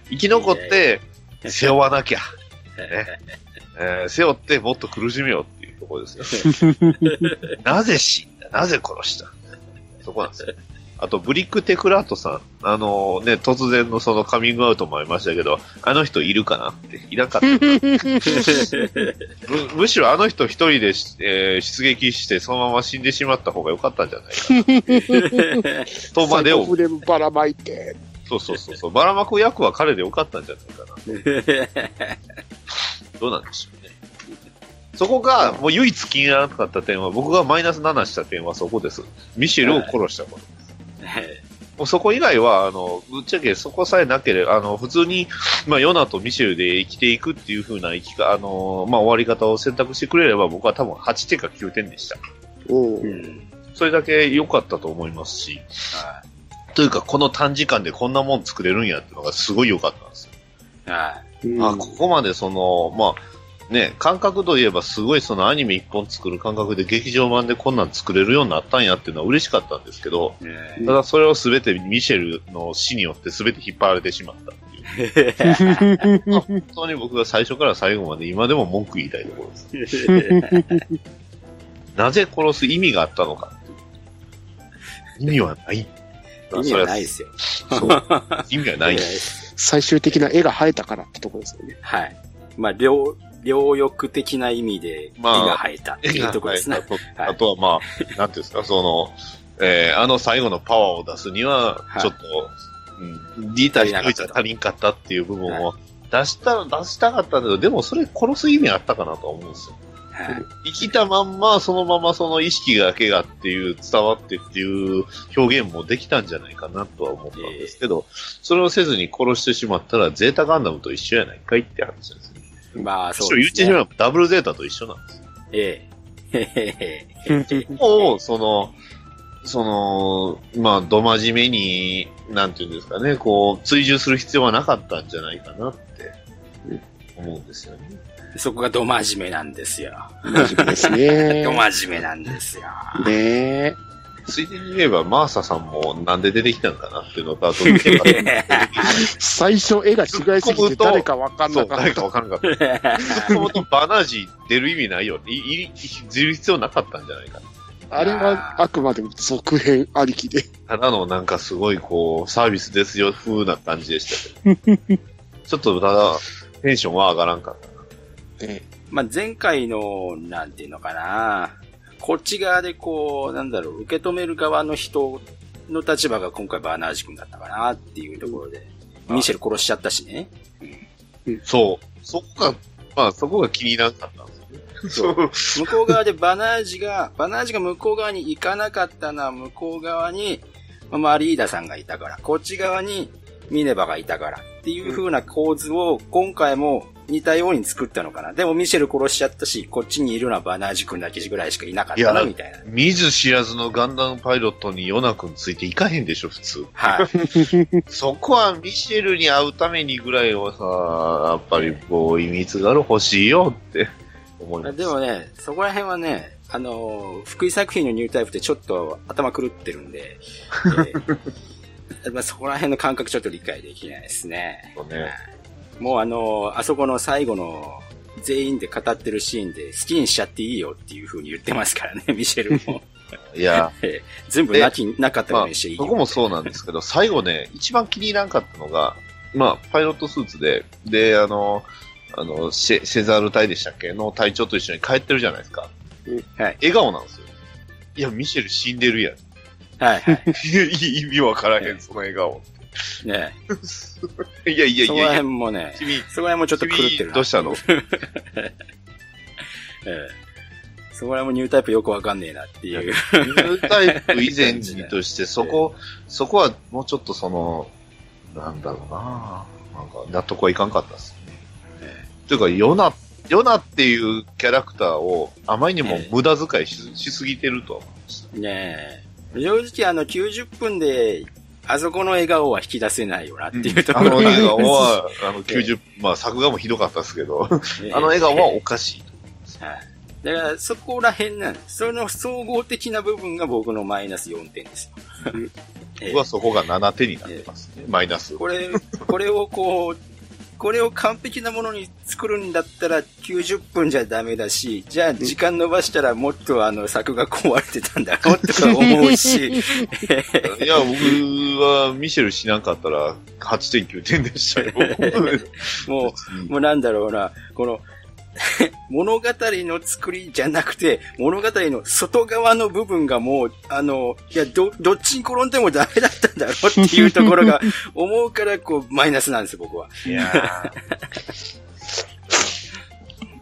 生き残って、背負わなきゃ。えー背負ってもっと苦しめようっていうところですよ。[laughs] なぜ死んだ？なぜ殺した？そこなんですよ。あと、ブリック・テクラートさん。あのね、突然のそのカミングアウトもありましたけど、あの人いるかなって、いなかった。[laughs] むむしろあの人一人でし、えー出撃してそのまま死んでしまった方が良かったんじゃないかな。[laughs] とまでをサイコ、フレームばらまいて。そうそうそうそう、ばらまく役は彼で良かったんじゃないかな。どうなんでしょうね。そこが、もう唯一気にならなかった点は、僕がマイナス7した点はそこです。ミシェルを殺したこと。[laughs] もうそこ以外は、あの、ぶっちゃけそこさえなければ、あの、普通に、まあ、ヨナとミシェルで生きていくっていう風な生きか、あの、まあ、終わり方を選択してくれれば、僕は多分8点か9点でした。おう。うん。それだけ良かったと思いますし、というか、この短時間でこんなもん作れるんやっていうのがすごい良かったんですよ。はうんあ、ここまでその、まあ、ね、感覚といえばすごいそのアニメ一本作る感覚で劇場版でこんなん作れるようになったんやっていうのは嬉しかったんですけど、ねただそれをすべてミシェルの死によってすべて引っ張られてしまったっていう。ま [laughs] あ本当に僕が最初から最後まで今でも文句言いたいところです。[laughs] なぜ殺す意味があったのかっていう。意味はない。意味はないですよ。そう。意味はない [laughs] 最終的な絵が生えたからってとこですよね。はい。まあ、両、両翼的な意味で、絵まあが生えたっていうところですね。あとはい。あとはまあ、なんていうんですか、その、えーあの最後のパワーを出すにはは、い。ちょっと、うん、リーター一人じゃ足りんかったっていう部分を出したら、出したかったんだけど、でもそれ殺す意味あったかなとは思うんですよ。はい。生きたまんま、そのままその意識だけがっていう、伝わってっていう表現もできたんじゃないかなとは思ったんですけど、それをせずに殺してしまったら、ゼータガンダムと一緒やないかいって話ですね。まあ、そそうう言ってしですね。まえばダブルゼータと一緒なんですよ。ええ。へへへもう、その、その、まあ、ど真面目に、なんていうんですかね、こう、追従する必要はなかったんじゃないかなって、思うんですよね。そこがど真面目なんですよ。真面目ですね [laughs] ど。真面目なんですよ。ねえ。ついでに言えば、マーサさんもなんで出てきたのかなっていうのと、あと、見てから最初絵が違いすぎて誰かわかんそう、なかった誰か。わからんかった。もともとバナージ出る意味ないよね。い、い、出る必要なかったんじゃないかな。あれはあくまでも続編ありきで。ただのなんかすごいこう、サービスですよ風な感じでしたけど。[laughs] ちょっとただ、テンションは上がらんかった。ねまあ、前回の、なんていうのかな。こっち側でこう、なんだろう、受け止める側の人の立場が今回バーナージ君だったかなっていうところで、ミシェル殺しちゃったしね。そう。そこが、まあそこが気に入らんかったんですよね。そう。向こう側でバナージが、バナージが向こう側に行かなかったのは向こう側に、まあ、マリーダさんがいたから、こっち側にミネバがいたからっていう風な構図を今回も似たように作ったのかな。でもミシェル殺しちゃったし、こっちにいるのはバナージ君だけぐらいしかいなかったな、みたいな。見ず知らずのガンダムパイロットにヨナ君ついていかへんでしょ、普通。はい。[laughs] そこはミシェルに会うためにぐらいはさ、やっぱりこう、秘密がある欲しいよって思います。でもね、そこら辺はね、あのー福井作品のニュータイプってちょっと頭狂ってるんで、[laughs] えーまあそこら辺の感覚ちょっと理解できないですね。そうねもうあのーあそこの最後の全員で語ってるシーンで好きにしちゃっていいよっていう風に言ってますからね、[laughs] ミシェルも。いや、[laughs] えー全部なき、なかったよまあ、うにしていいよそこもそうなんですけど、最後ね、一番気に入らんかったのが、まあ、パイロットスーツで、で、あの、あの、セザール隊でしたっけ？の隊長と一緒に帰ってるじゃないですか。はい。笑顔なんですよ。いや、ミシェル死んでるやん。はいはい。[laughs] 意味わからへん、その笑顔。ね。いやいやいそこらやいや、辺もね、君、そこら辺もちょっと狂ってるどうしたの？[laughs] ええ。そこら辺もニュータイプよくわかんねえなっていう。ニュータイプ以前にとして、そこ、[laughs] そこはもうちょっとその、なんだろうな。なんか、納得はいかんかったですね。えというか、ヨナ、ヨナっていうキャラクターをあまりにも無駄遣いし,、しすぎてるとは思いました。ねえ。正直あの90分で、あそこの笑顔は引き出せないよなっていうとこあのろが笑顔は、あの90、[laughs] まあ作画もひどかったですけど、あの笑顔はおかしい。はい。だから、そこら辺なんです。その総合的な部分が僕のマイナス4点です僕はそこが7点になってますね。マイナス。これ、これをこう、これを完璧なものに作るんだったら90分じゃダメだし、じゃあ時間伸ばしたらもっとあの作が壊れてたんだろうとか思うし、いや、僕はミシェルしなかったら8.9点でしたよ。[laughs] もう、もうなんだろうな、この、[laughs] 物語の作りじゃなくて、物語の外側の部分がもう、あの、いや、ど、どっちに転んでもダメだったんだろうっていうところが [laughs] 思うから、こう、マイナスなんですよ、僕は。いや [laughs]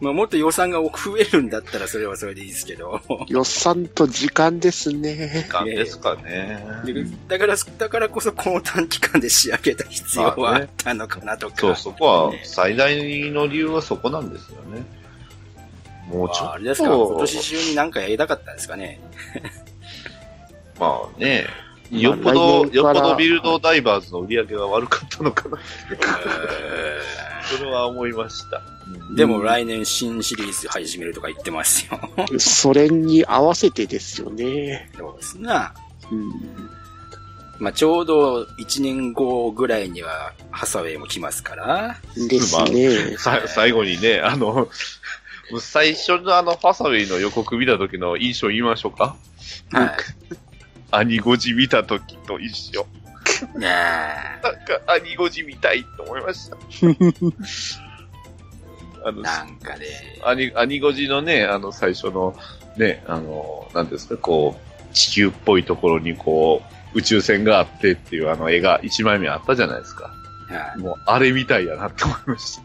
まあ、もっと予算が増えるんだったら、それはそれでいいですけど。予算と時間ですねー、。感ですかね。でだから、だからこそこの短期間で仕上げた必要はあったのかなとか。そう、そこは、最大の理由はそこなんですよね。もうちょっああれですか、今と、年中になんかやりたかったんですかね。[laughs] まあね、まあよっぽど、よっぽどビルドダイバーズの売り上げが悪かったのかな。それは思いました。うんでも来年新シリーズ始めるとか言ってますよ。それに合わせてですよね。そうですな。うん。まあ、ちょうど1年後ぐらいにはハサウェイも来ますから。ですね。さ最後にね、あの、最初のあの、ファサウェイの予告見た時の印象言いましょうかはい。アニゴジ見た時と一緒。ねえなんか、アニゴジ見たいと思いました。あの、なんかね、アニ、アニゴジのね、あの、最初の、ね、あの、なんですか、こう、地球っぽいところにこう、宇宙船があってっていうあの絵が一枚目あったじゃないですか。はもう、あれみたいやなって思いまし。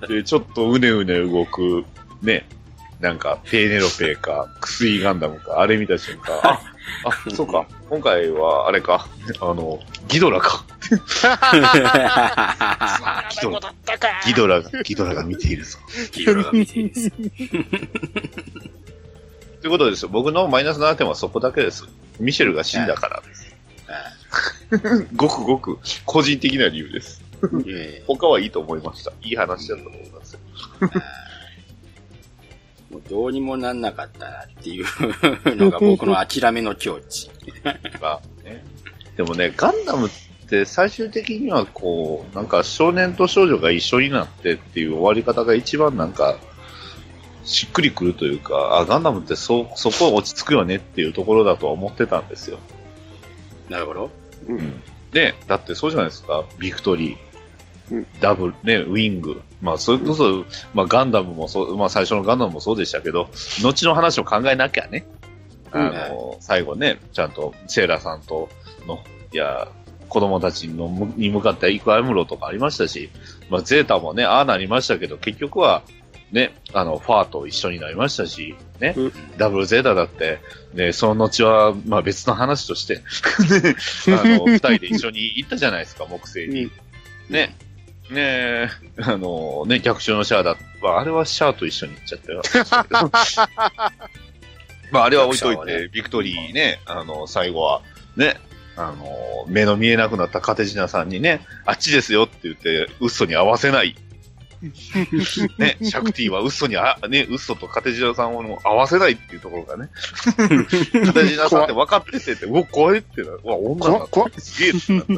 た。で、ちょっとうねうね動く、ね、なんか、ペーネロペーか、クスイガンダムか、あれ見た瞬間、あ、あ、[laughs] そうか、今回は、あれか、あの、ギドラか。[laughs] ギドラ。ギドラが、ギドラが見ているぞ。い。ヒーローが見ていいです。[laughs] ということですよ。僕のマイナス7点はそこだけです。ミシェルが死んだからです。ごくごく個人的な理由です。え他はいいと思いました。いい話だと思いますもうどうにもなんなかったなっていうのが僕の諦めの境地。まあね。でもね、ガンダムって最終的にはこう、なんか少年と少女が一緒になってっていう終わり方が一番なんか、しっくりくるというか、あ、ガンダムってそ、そこは落ち着くよねっていうところだとは思ってたんですよ。なるほど。うん。で、だってそうじゃないですか、ビクトリー。うんダブル、ね、ウィング。まあ、それこそ、まあ、ガンダムもそう、まあ、最初のガンダムもそうでしたけど、後の話を考えなきゃね。あの、最後ね、ちゃんと、セーラさんとの、いや、子供たちのむに向かって行くアムロとかありましたし、まあ、ゼータもね、ああなりましたけど、結局は、ね、あの、ファーと一緒になりましたし、ね、うんダブルゼータだって、ね、その後は、まあ別の話として、[laughs] ね、あの、二人で一緒に行ったじゃないですか、木星に。ね、ねえ、あの、ね、逆襲のシャアだ、まあ、あれはシャアと一緒に行っちゃったよ。[laughs] まあ、あれは置いといて、ねビクトリーね、あの、最後は、ね、あの、目の見えなくなったカテジナさんにね、あっちですよって言って、ウッソに合わせない。[laughs] ね、シャクティはウッソにあ、ね、ウッソとカテジナさんを合わせないっていうところがね、カテジナさんって分かっててって、うわ、怖いってな、うわ、女だ怖っ、怖っ。すげえってなったけ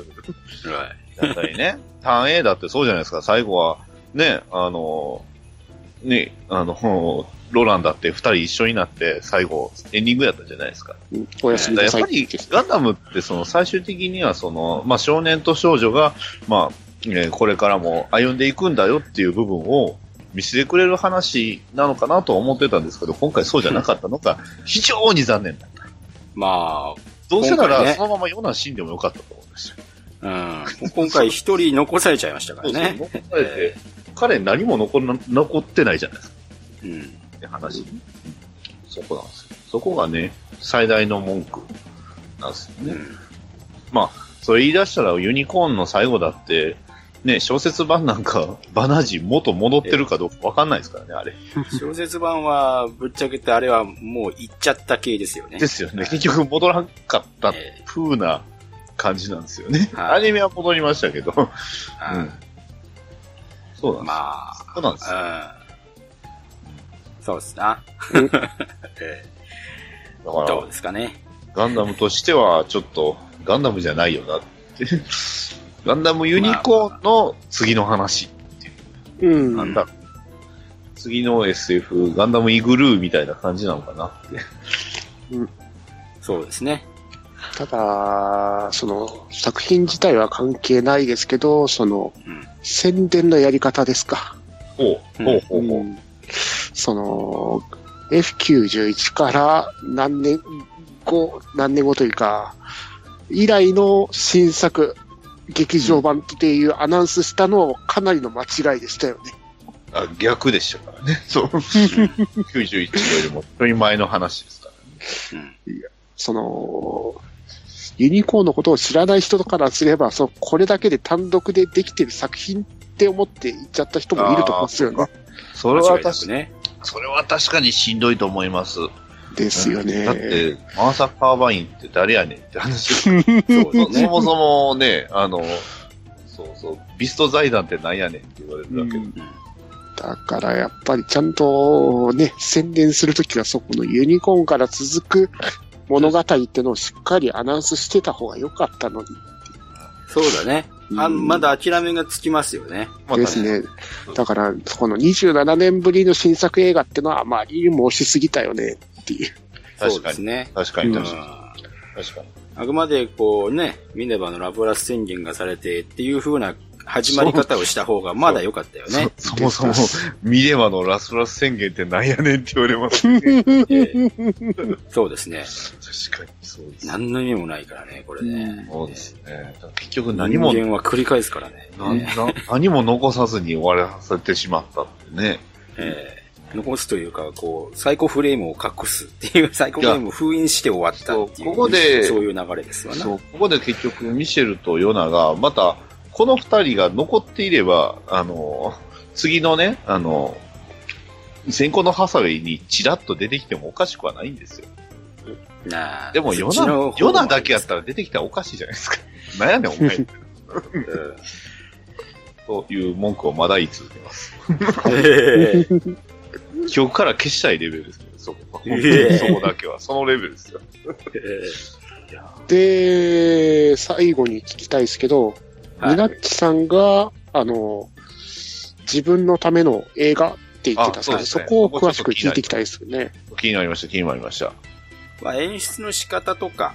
ど。はい。だったりね、ターン A だってそうじゃないですか、最後は、ね、あの、ね、あの、[laughs] ロランだって二人一緒になって、最後、エンディングやったじゃないですか。うんおやすみなさいやっぱり、ガンダムってその最終的にはその、まあ少年と少女が、まあ、えーこれからも歩んでいくんだよっていう部分を見せてくれる話なのかなとは思ってたんですけど、今回そうじゃなかったのが非常に残念だった。まどうせならそのままヨナ死んでもよかったと思うんですよ。あ、うん。今回一人残されちゃいましたからね。そうそう残されて、彼何も残ら残ってないじゃないですか。うん。って話。そこなんですよ。そこがね、最大の文句なんですよね。うん。まあ、それ言い出したらユニコーンの最後だって、ね、小説版なんか、バナジ元戻ってるかどうかわかんないですからね、あれ。小説版は、ぶっちゃけてあれはもう行っちゃった系ですよね。ですよね。結局戻らんかったえ風な感じなんですよね。はいアニメは戻りましたけど。えうん。そうなんです。まあ、そうなんですよ。うん。そうですな。うん [laughs] えだからえどう、ですかね。ガンダムとしては、ちょっと、ガンダムじゃないよなって。[laughs] ガンダムユニコーンの次の話。うん。なんだ。次の SF、ガンダムイグルーみたいな感じなのかなって。そうですね。ただ、その、作品自体は関係ないですけど、その、うん。宣伝のやり方ですか。ほう、ほうほうんその、F91 から何年後、何年後というか、以来の新作、劇場版っていうアナウンスしたのはかなりの間違いでしたよね。あ、逆でしたからね。そう。[laughs] 91よりも、ちょい前の話ですからね。うん。その、ユニコーンのことを知らない人からすれば、そうこれだけで単独でできてる作品って思って言っちゃった人もいると思うんですよね。それは確かね。それは確かにしんどいと思います。ですよね。だって、マーサ・カーバインって誰やねんって話 [laughs] そうそ。もそもね、あの、そうそう。ビスト財団ってなんやねんって言われるだけで。うんだからやっぱりちゃんとね、宣伝するときはそこのユニコーンから続く物語ってのをしっかりアナウンスしてた方が良かったのに。そうだね。あうんまだ諦めがつきますよね。ですね。だから、この27年ぶりの新作映画ってのはあまりにも押しすぎたよねっていう。そう確かに。ですね。確かに、うん確かに。確かに。あくまでこうね、ミネバのラブラス宣言がされてっていう風な始まり方をした方がまだ良かったよね。そもそも、ミレマのラスラス宣言ってなんやねんって言われますね。[laughs] ええそうですね。確かに、そうです。何の意味もないからね、これね。そうですね。結局何も、人間は繰り返すからね。なな何も残さずに終わらせてしまったってね。ええ残すというか、こう、サイコフレームを隠すっていう、サイコフレームを封印して終わったっていう。ここでそういう流れですよね。そう、ここで結局、ミシェルとヨナが、また、この二人が残っていれば、あの、次のね、あの、先行のハサウェイにチラッと出てきてもおかしくはないんですよ。なあでも、ヨナヨナだけやったら出てきたらおかしいじゃないですか。[laughs] なんやねん、お前。うんという文句をまだ言い続けます。ええ記憶から消したいレベルですけど、そこ。ええそこだけは、そのレベルですよ。で、最後に聞きたいですけど、はいミナッチさんが、あの、自分のための映画って言ってたんですから、そこを詳しく聞いていきたいですよね。気になりました、気になりました。まあ、演出の仕方とか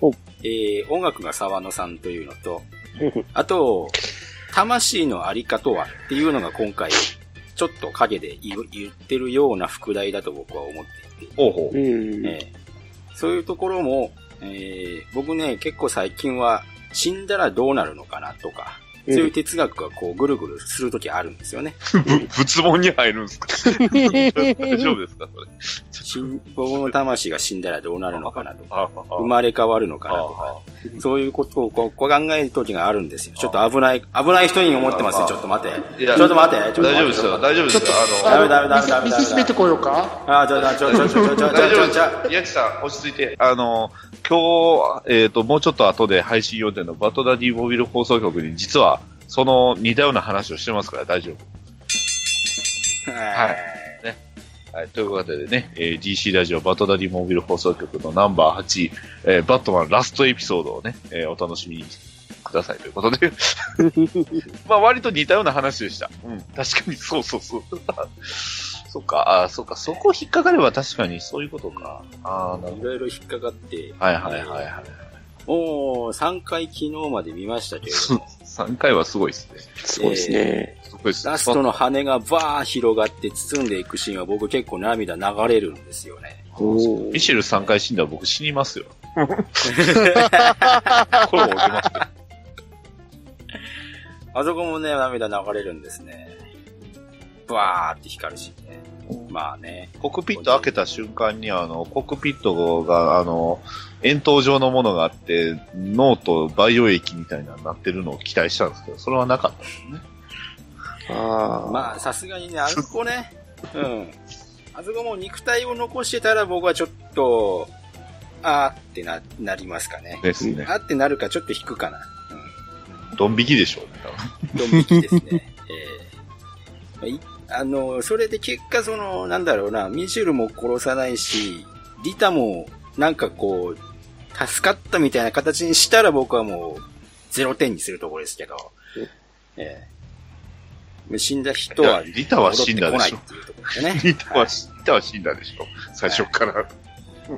お、えー音楽が沢野さんというのと、[laughs] あと、魂のありかとはっていうのが今回、ちょっと影で言ってるような副題だと僕は思っていて、ほう。えーそういうところも、えー僕ね、結構最近は死んだらどうなるのかなとか、そういう哲学がこうぐるぐるするときあるんですよね。[laughs] ぶ仏門に入るんですか？[laughs] 大丈夫ですか？それ。僕の魂が死んだらどうなるのかなとか、ああ生まれ変わるのかなとか、そういうことをこうこう考えるときがあるんですよ。ちょっと危ない、危ない人に思ってますよ。ちょっと待って。いやちょっと待って。大丈夫ですよ、大丈夫ですよ。あダメダメダメダメ見せしめてこようかあー、ちょ、ちょ、ちょ、ちょ、ちょ、ちょ、の、ちょ、ちょ、大丈夫です。宮城さん、落ち着いて。あの、今日、えっ、と、もうちょっと後で配信予定のバトダディモビル放送局に、実は、その似たような話をしてますから大丈夫。はい。はい、ということでね、えー DC ラジオバトダディモビル放送局のナンバー8、えーバットマンラストエピソードをね、えーお楽しみにくださいということで。[laughs] まあ割と似たような話でした。うん、確かにそうそうそう。[laughs] そっか、あーそっか、そこ引っかかれば確かにそういうことか。ああ、なるほいろいろ引っかかって、ど。はいはいはいはい。もう3回昨日まで見ましたけれども、[laughs] 3回はすごいですね。すごいですね。すごいですラストの羽がバー広がって包んでいくシーンは僕結構涙流れるんですよね。ミシェル3回死んだら僕死にますよ。これ折れますよ。あそこもね、涙流れるんですね。バーって光るしね。まあね。コックピット開けた瞬間に、あの、コックピットが、あの、円筒状のものがあって、脳と培養液みたいなのになってるのを期待したんですけど、それはなかったですね。ああ。まあ、さすがにね、あそこね、うん。あそこも肉体を残してたら僕はちょっと、あーってな、なりますかね。ですね。あーってなるかちょっと引くかな。ドン引きでしょうね、多分ドン引きですね。ええいあの、それで結果その、なんだろうな、ミシェルも殺さないし、リタもなんかこう、助かったみたいな形にしたら僕はもう、ゼロ点にするところですけど、ええ死んだ人はリタは死んだでしょね。リタは、リタは死んだでしょ。最初から。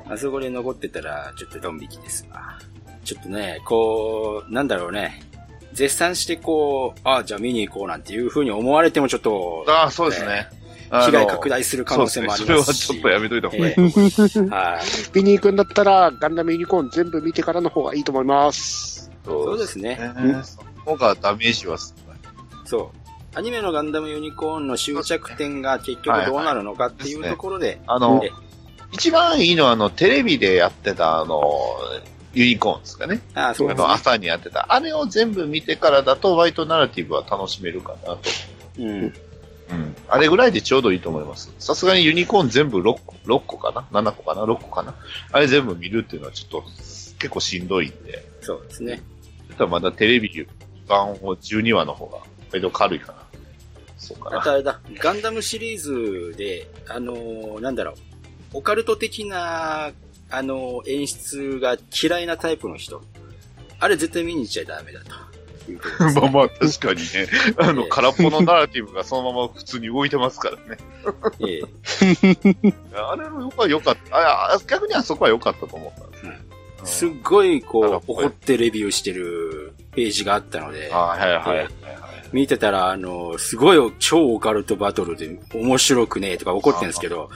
あそこで残ってたら、ちょっとドン引きですわ。ちょっとね、こう、なんだろうね。絶賛してこう、ああ、じゃあ見に行こうなんていう風に思われてもちょっと、ああ、そうですね。あの被害拡大する可能性もありますし。そね。それはちょっとやめといた方がいい。ええはい。見に行くんだったら、ガンダムユニコーン全部見てからの方がいいと思います。そうですね。ね。その方がダメージは少ない。そう。アニメのガンダムユニコーンの終着点が結局どうなるのかっていうところで、あのえ、一番いいのは、あの、テレビでやってた、あの、ユニコーンですかね。ああ、そうあですねの、朝にやってた。あれを全部見てからだと、ワイトナラティブは楽しめるかなと。うん。うん。あれぐらいでちょうどいいと思います。さすがにユニコーン全部6個、6個かな ?7 個かな ?6 個かな？あれ全部見るっていうのはちょっと結構しんどいんで。そうですね。だったらまだテレビ版を12話の方が、割と軽いかな。そうかな。あとあれだ、ガンダムシリーズで、あのーなんだろう、オカルト的な、あのー演出が嫌いなタイプの人。あれ絶対見に行っちゃダメだと。いう [laughs] まあまあ、確かにね。[laughs] あの、ええ空っぽのナラティブがそのまま普通に動いてますからね。[laughs] ええあれの横は良かった。ああ逆にあそこは良かったと思ったんですね。すっごい、こう、怒ってレビューしてるページがあったので、はいはいはいはい。見てたら、あの、すごい超オカルトバトルで面白くねえとか怒ってるんですけど、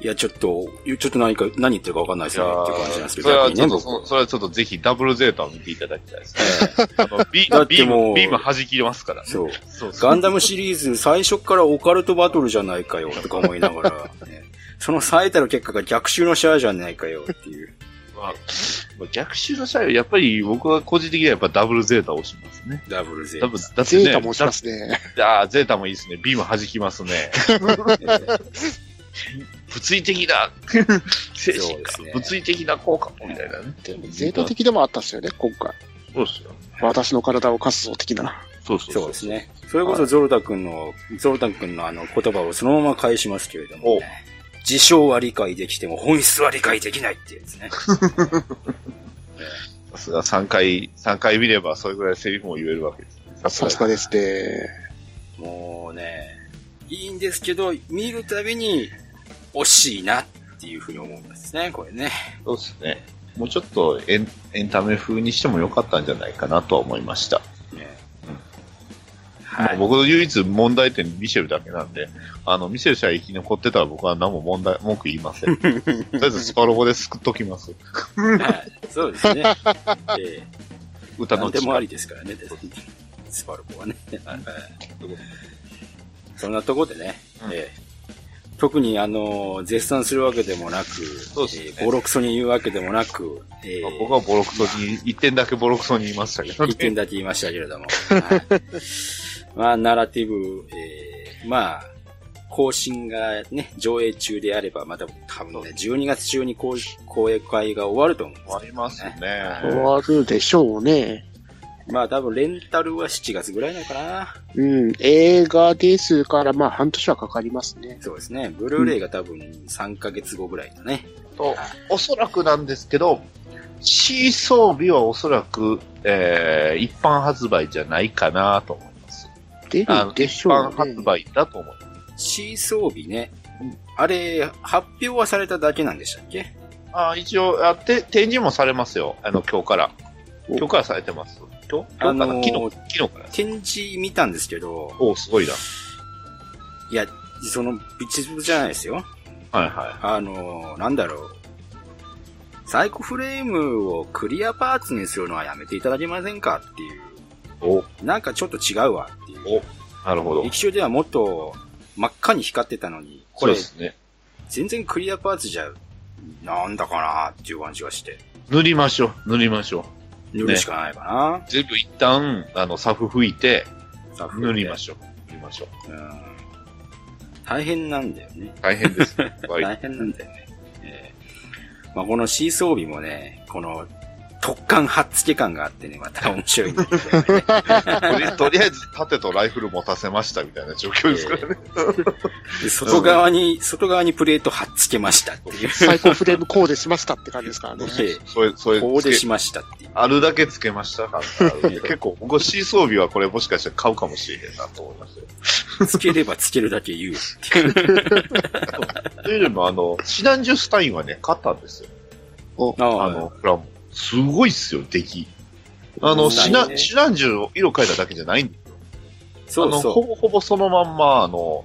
いや、ちょっと、ちょっと何か、何言ってるかわかんないですねっていう感じなんですけそど、逆にね、れはちょっと、僕そそれはちょっとぜひダブルゼータを見ていただきたいですね。[laughs] あの、ビだってビーもうム、ビーム弾きますからね。そう。そうガンダムシリーズ最初からオカルトバトルじゃないかよとか思いながら、ね [laughs] その最たる結果が逆襲のシャアじゃないかよっていう。まあ、まあ逆襲の際は、やっぱり僕は個人的にはやっぱダブルゼータを押しますね。ダブルゼダブル、だってね、ゼータも押しますね。ああ、ゼータもいいですね。ビーム弾きますね。[laughs] 物理的な、精神か、そうですね物理的な効果もみたいなね。でもゼータ的でもあったっすよね、今回。そうですよ。私の体を貸すぞ的な。そうそうそうです。ね。それこそゾルタ君の、ゾルタ君のあの言葉をそのまま返しますけれども、ね、事象は理解できても本質は理解できないっていうですね。[laughs] さすが3回、三回見ればそれぐらいセリフも言えるわけですね。ささすがですね。もうね、いいんですけど、見るたびに惜しいなっていうふうに思うんですね、これね。そうですね。もうちょっとエンエンタメ風にしてもよかったんじゃないかなとは思いました。はい。僕の唯一問題点ミシェルだけなんで、あの、ミシェル氏が生き残ってたら僕は何も問題、文句言いません。[laughs] とりあえずスパロボで救っときます。はいそうですね。[laughs] ええ歌の何でもあ力りですからね、スパルボはね。はいそんなとこでね、うんええ特にあの、絶賛するわけでもなく、そうですねええボロクソに言うわけでもなく、ええまあ僕はボロクソに、一点だけボロクソに言いましたけど、一点だけ言いましたけれども。[laughs] はいまあ、ナラティブ、えーまあ、更新がね、上映中であれば、また多分ね、12月中に公公映会が終わると思うんです終わりますね。終わるでしょうね。まあ多分レンタルは7月ぐらいなのかな。うん、映画ですから、まあ半年はかかりますね。そうですね。ブルーレイが多分3ヶ月後ぐらいだね。と、おそらくなんですけど、C 装備はおそらく、えー、一般発売じゃないかなと思。出あのるでし一般ょうね。発売だと思います。C 装備ね。あれ、発表はされただけなんでしたっけ？あ一応あて、展示もされますよ。あの、今日から。お今日からされてます。今日？今日かな、あのー昨日昨日から。展示見たんですけど、おすごいな。いや、その、ビッチズじゃないですよ。はいはあの、なんだろう。サイコフレームをクリアパーツにするのはやめていただけませんかっていう。なんかちょっと違うわっていう。なるほど。液晶ではもっと真っ赤に光ってたのに、これね。全然クリアパーツじゃ、なんだかなっていう感じがして。塗りましょう。塗りましょ塗るしかないかう。全部一旦、あの、サフ拭いて、な。塗りまししょう。塗りましょう。ょう。うん。大変なんだよね。大変ですね。割 [laughs] 大変なんだよね。えーまあ、この C 装備もね、この特感はっつけ感があってね、また面白いね。と [laughs] りとりあえず盾とライフル持たせましたみたいな状況ですからね。[laughs] で外側に、外側にプレートはっつけましたっていう。サイコフレームコーデしましたって感じですからね。で、それ、それこうでつけしましたっていう。あるだけつけましたから。[laughs] 結構、僕は C 装備はこれもしかしたら買うかもしれへんなと思いましたよ。つければつけるだけ言うっていう。というよりも、あの、シナンジュスタインはね、買ったんですよ。ああの、プラモ。すごいっすよ、出来。あの、うんシナ、ないねシナンジュを色変えただけじゃないんですよ。あの、そうそほぼほぼそのまんま、あの、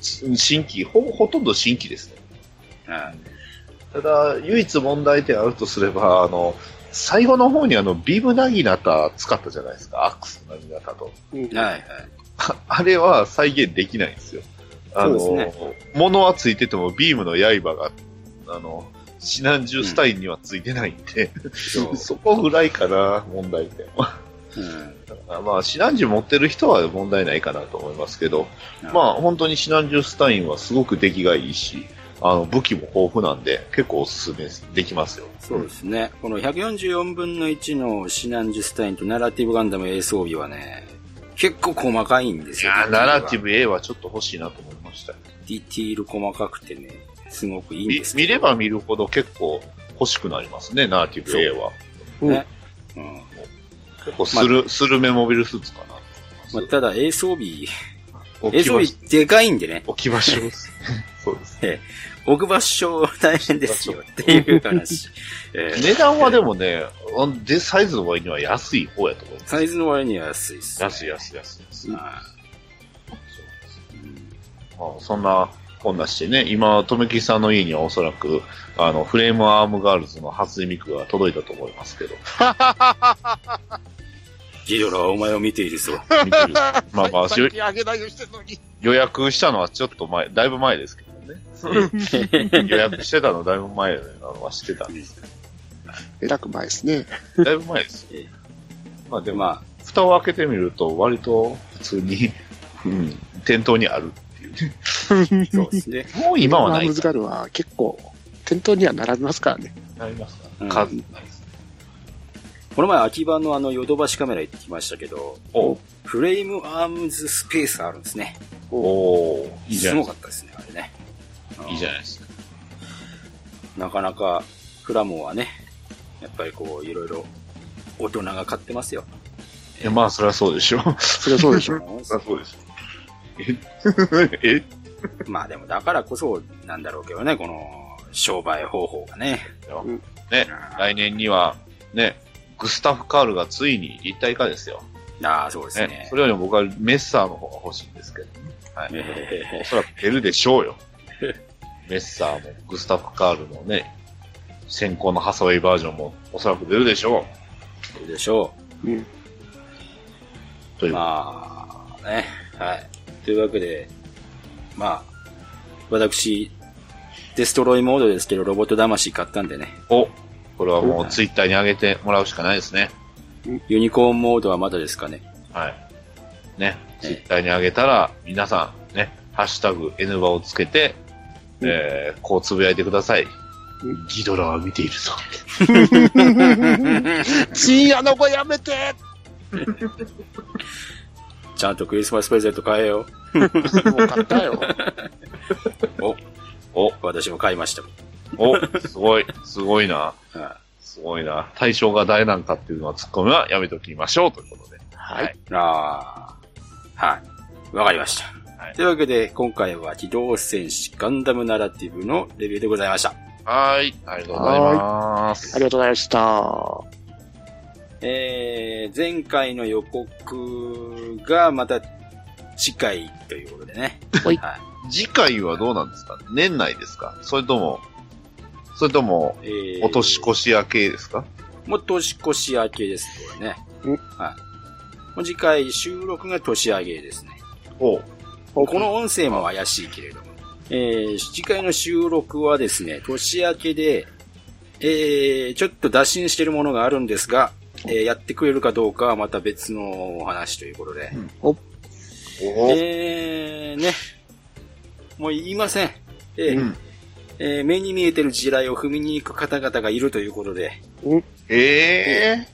新規、ほぼ、ほとんど新規ですね。う。うんただ、唯一問題点あるとすれば、あの、最後の方にあの、ビームナギナタ使ったじゃないですか、アックスナギナタと。うんはいはい。あ [laughs] あれは再現できないんですよ。あの、そうで物はついててもビームの刃が、あの、シナンジュスタインにはついてないんで、そう。[laughs] そこぐらいかな、問題点は。うんまあ、シナンジュ持ってる人は問題ないかなと思いますけど、まあ、本当にシナンジュスタインはすごく出来がいいし、あの、武器も豊富なんで、結構おすすめできますよ。そうですね。この144分の1のシナンジュスタインとナラティブガンダム A 装備はね、結構細かいんですよ。いやーナラティブ。ブ A はちょっと欲しいなと思いましたよ。ディティール細かくてね、すごくいいんみです見れば見るほど結構欲しくなりますね、ナラティブ A は。ね。うん。結構スル、スルメモビルスーツかなまあ、ただ A 装備、置 A 装備でかいんでね、置き場所。そうです。ええ置く場所大変ですよっていう話。ええ値段はでもね、で、サイズの割には安い方やと思います。サイズの割には安いです、ね。安い安い安い安い。はまあ、そんなこんなしてね、今、とめきさんの家にはおそらく、あの、フレームアームガールズの初音ミクが届いたと思いますけど。い。[laughs] ギドラはお前を見ているぞ。見てるまあまあ。[laughs] 予約したのはちょっと前、だいぶ前ですけどね。[laughs] 予約してたのだいぶ前なのは知ってたんですけえらく前ですね。ど。だいぶ前ですええ。まあでも、ま蓋を開けてみると、割と普通に、うん、店頭にあるそうですね。もう今はないムズガルは結構、店頭には並びますからね。なりますか、うん数ないです。この前、秋葉のあの、ヨドバシカメラ行ってきましたけど、おフレームアームズスペースあるんですね。おーいいじゃすないですか。ごかったですね、あれね。いいじゃないですか。なかなか、フラモンはね、やっぱりこう、いろいろ、大人が買ってますよ。いや、まあ、そりゃそうでしょ。それはそうでしょ。そりゃそうでしょ。え？[laughs] え？まあでも、だからこそ、なんだろうけどね、この、商売方法がね。ね、来年には、ね、グスタフ・カールがついに立体化ですよ。ああ、そうですね。ねそ。れよりも僕はメッサーの方が欲しいんですけど、はい。えおそらく出るでしょうよ。メッサーもグスタフ・カールのね、先行のハサウェイバージョンもおそらく出るでしょー、でしょうん。う。というう。まあ、ね。はい。というわけで、まあ、私、デストロイモードですけど、ロボット魂買ったんでね。お、これはもうツイッターに上げてもらうしかないですね。ユニコーンモードはまだですかね。はい。ね、ツイッターに上げたら、皆さん、ね、ハッシュタグ N バをつけて、えー、こうつぶやいてください。ギドラは見ているぞ。[laughs] 深夜の子やめてちゃんとクリスマスプレゼント買えよ。もう買ったよ。[laughs] お、お、私も買いました。お、すごい、すごいな。はすごいな。対象が誰なんかっていうのはツッコミはやめときましょうということで。はい。い。ああ、はい。わかりました。はいというわけで、今回は機動戦士ガンダムナラティブのレビューでございました。はい。ありがとうございます。ありがとうございました。えー、前回の予告がまた次回ということでね。はいはい。次回はどうなんですか？年内ですか？それとも、それとも、えー、お年越し明けですか？もう年越し明けです、これね。うんはい。もう次回収録が年明けですね。おこの音声も怪しいけれども。えー、次回の収録はですね、年明けで、えー、ちょっと打診してるものがあるんですが、えー、やってくれるかどうかはまた別のお話ということで。おえー、ね。もう言いません。えーうんえー目に見えてる地雷を踏みに行く方々がいるということで、ええ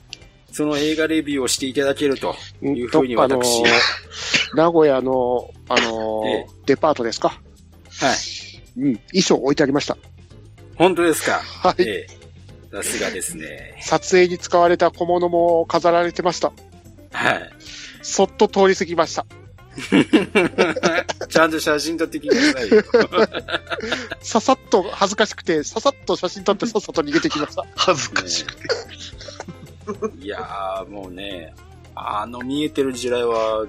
その映画レビューをしていただけるというふうに私、名古屋の、あのーええデパートですか？はい。うん。衣装置いてありました。本当ですか？はい。ええさすがですね。撮影に使われた小物も飾られてました。はい。そっと通り過ぎました。[laughs] ちゃんと写真撮ってきてくださいよ。ささっと恥ずかしくて、ささっと写真撮ってさっさと逃げてきました。[laughs] 恥ずかしくて。いやー、もうね、あの見えてる地雷は、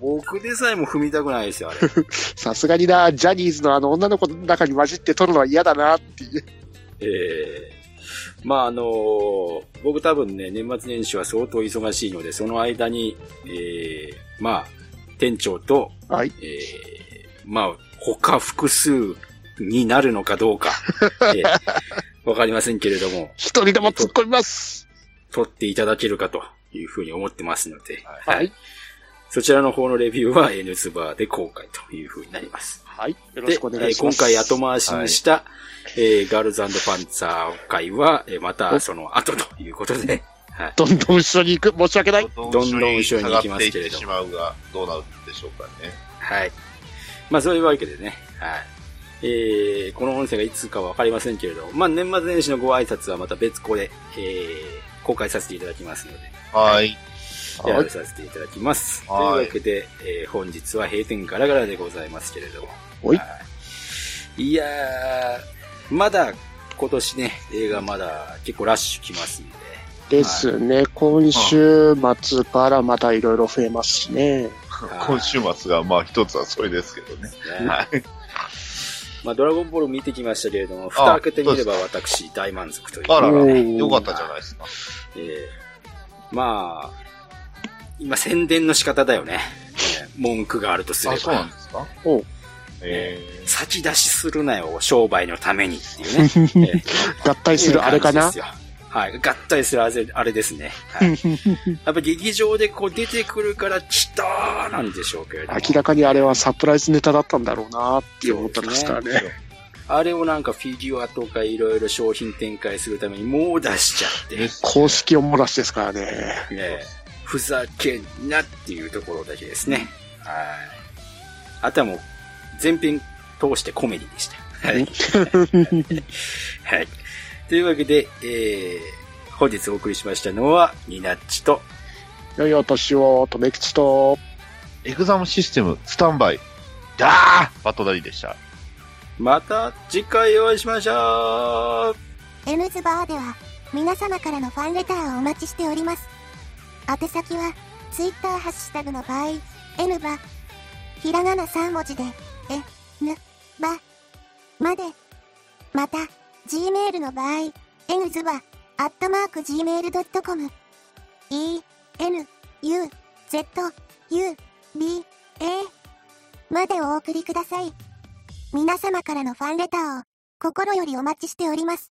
僕でさえも踏みたくないですよ、あれ。[laughs] さすがにな、ジャニーズのあの女の子の中に混じって撮るのは嫌だなっていう。ええまああのー僕多分ね、年末年始は相当忙しいので、その間に、ええまあ、店長と、はい。ええまあ、他複数になるのかどうか、[laughs] ええわかりませんけれども、一人でも突っ込みます。撮っていただけるかというふうに思ってますので、はい。そちらの方のレビューは N ズバーで公開というふうになります。はい。よろで、しくお願えーいします。今回後回しにした、えーガールズパンツァー会は、えーまたその後ということで、はい。[laughs] どんどん後ろに行く？申し訳ない。どんどん後ろに行きますけれど下がっていってしまうが、どうなるんでしょうかね。はい。まあそういうわけでね、はい。えー、この音声がいつかわかりませんけれど、まあ年末年始のご挨拶はまた別個で、えー、公開させていただきますので、はい。やらさせていただきます。とはいいうわけで、えー本日は閉店ガラガラでございますけれども。おいはいいやー、まだ今年ね、映画まだ結構ラッシュ来ますんで。ですね。今週末からまたいろいろ増えますしね。今週末が、まあ一つはそれですけどね。ねはい。[laughs] まあ、ドラゴンボール見てきましたけれども、蓋開けてみれば私大満足という。あらら、よかったじゃないですか。えーまあ、今宣伝の仕方だよね。えー文句があるとすれあ、ば。そうなんですか？おうえ先出しするなよ、商売のためにっていうね。[laughs] えー合体するあれかな？いう感じですよはい。合体するあれあれですね。はい。[laughs] やっぱ劇場でこう出てくるから来たーなんでしょうけれども。明らかにあれはサプライズネタだったんだろうなって思ったんですからね。あれをなんかフィギュアとかいろいろ商品展開するためにもう出しちゃって。ー、公式を漏らしですからね。ねふざけんなっていうところだけですね。はい。あとはもう、全編通してコメディでした。はい。[laughs] はい。というわけで、えー、本日お送りしましたのは、ニナッチと、良いお年を、とめきちと、エグザムシステム、スタンバイ。だーバトダリでした。また次回お会いしましょう N ズバーでは皆様からのファンレターをお待ちしております。宛先は Twitter ハッシュタグの場合、N バ、ひらがな3文字で、え、ぬ、ば、まで。また、Gmail の場合、N ズバ、アットマーク Gmail.com、E、N、U、Z、U、B、A、までお送りください。皆様からのファンレターを心よりお待ちしております。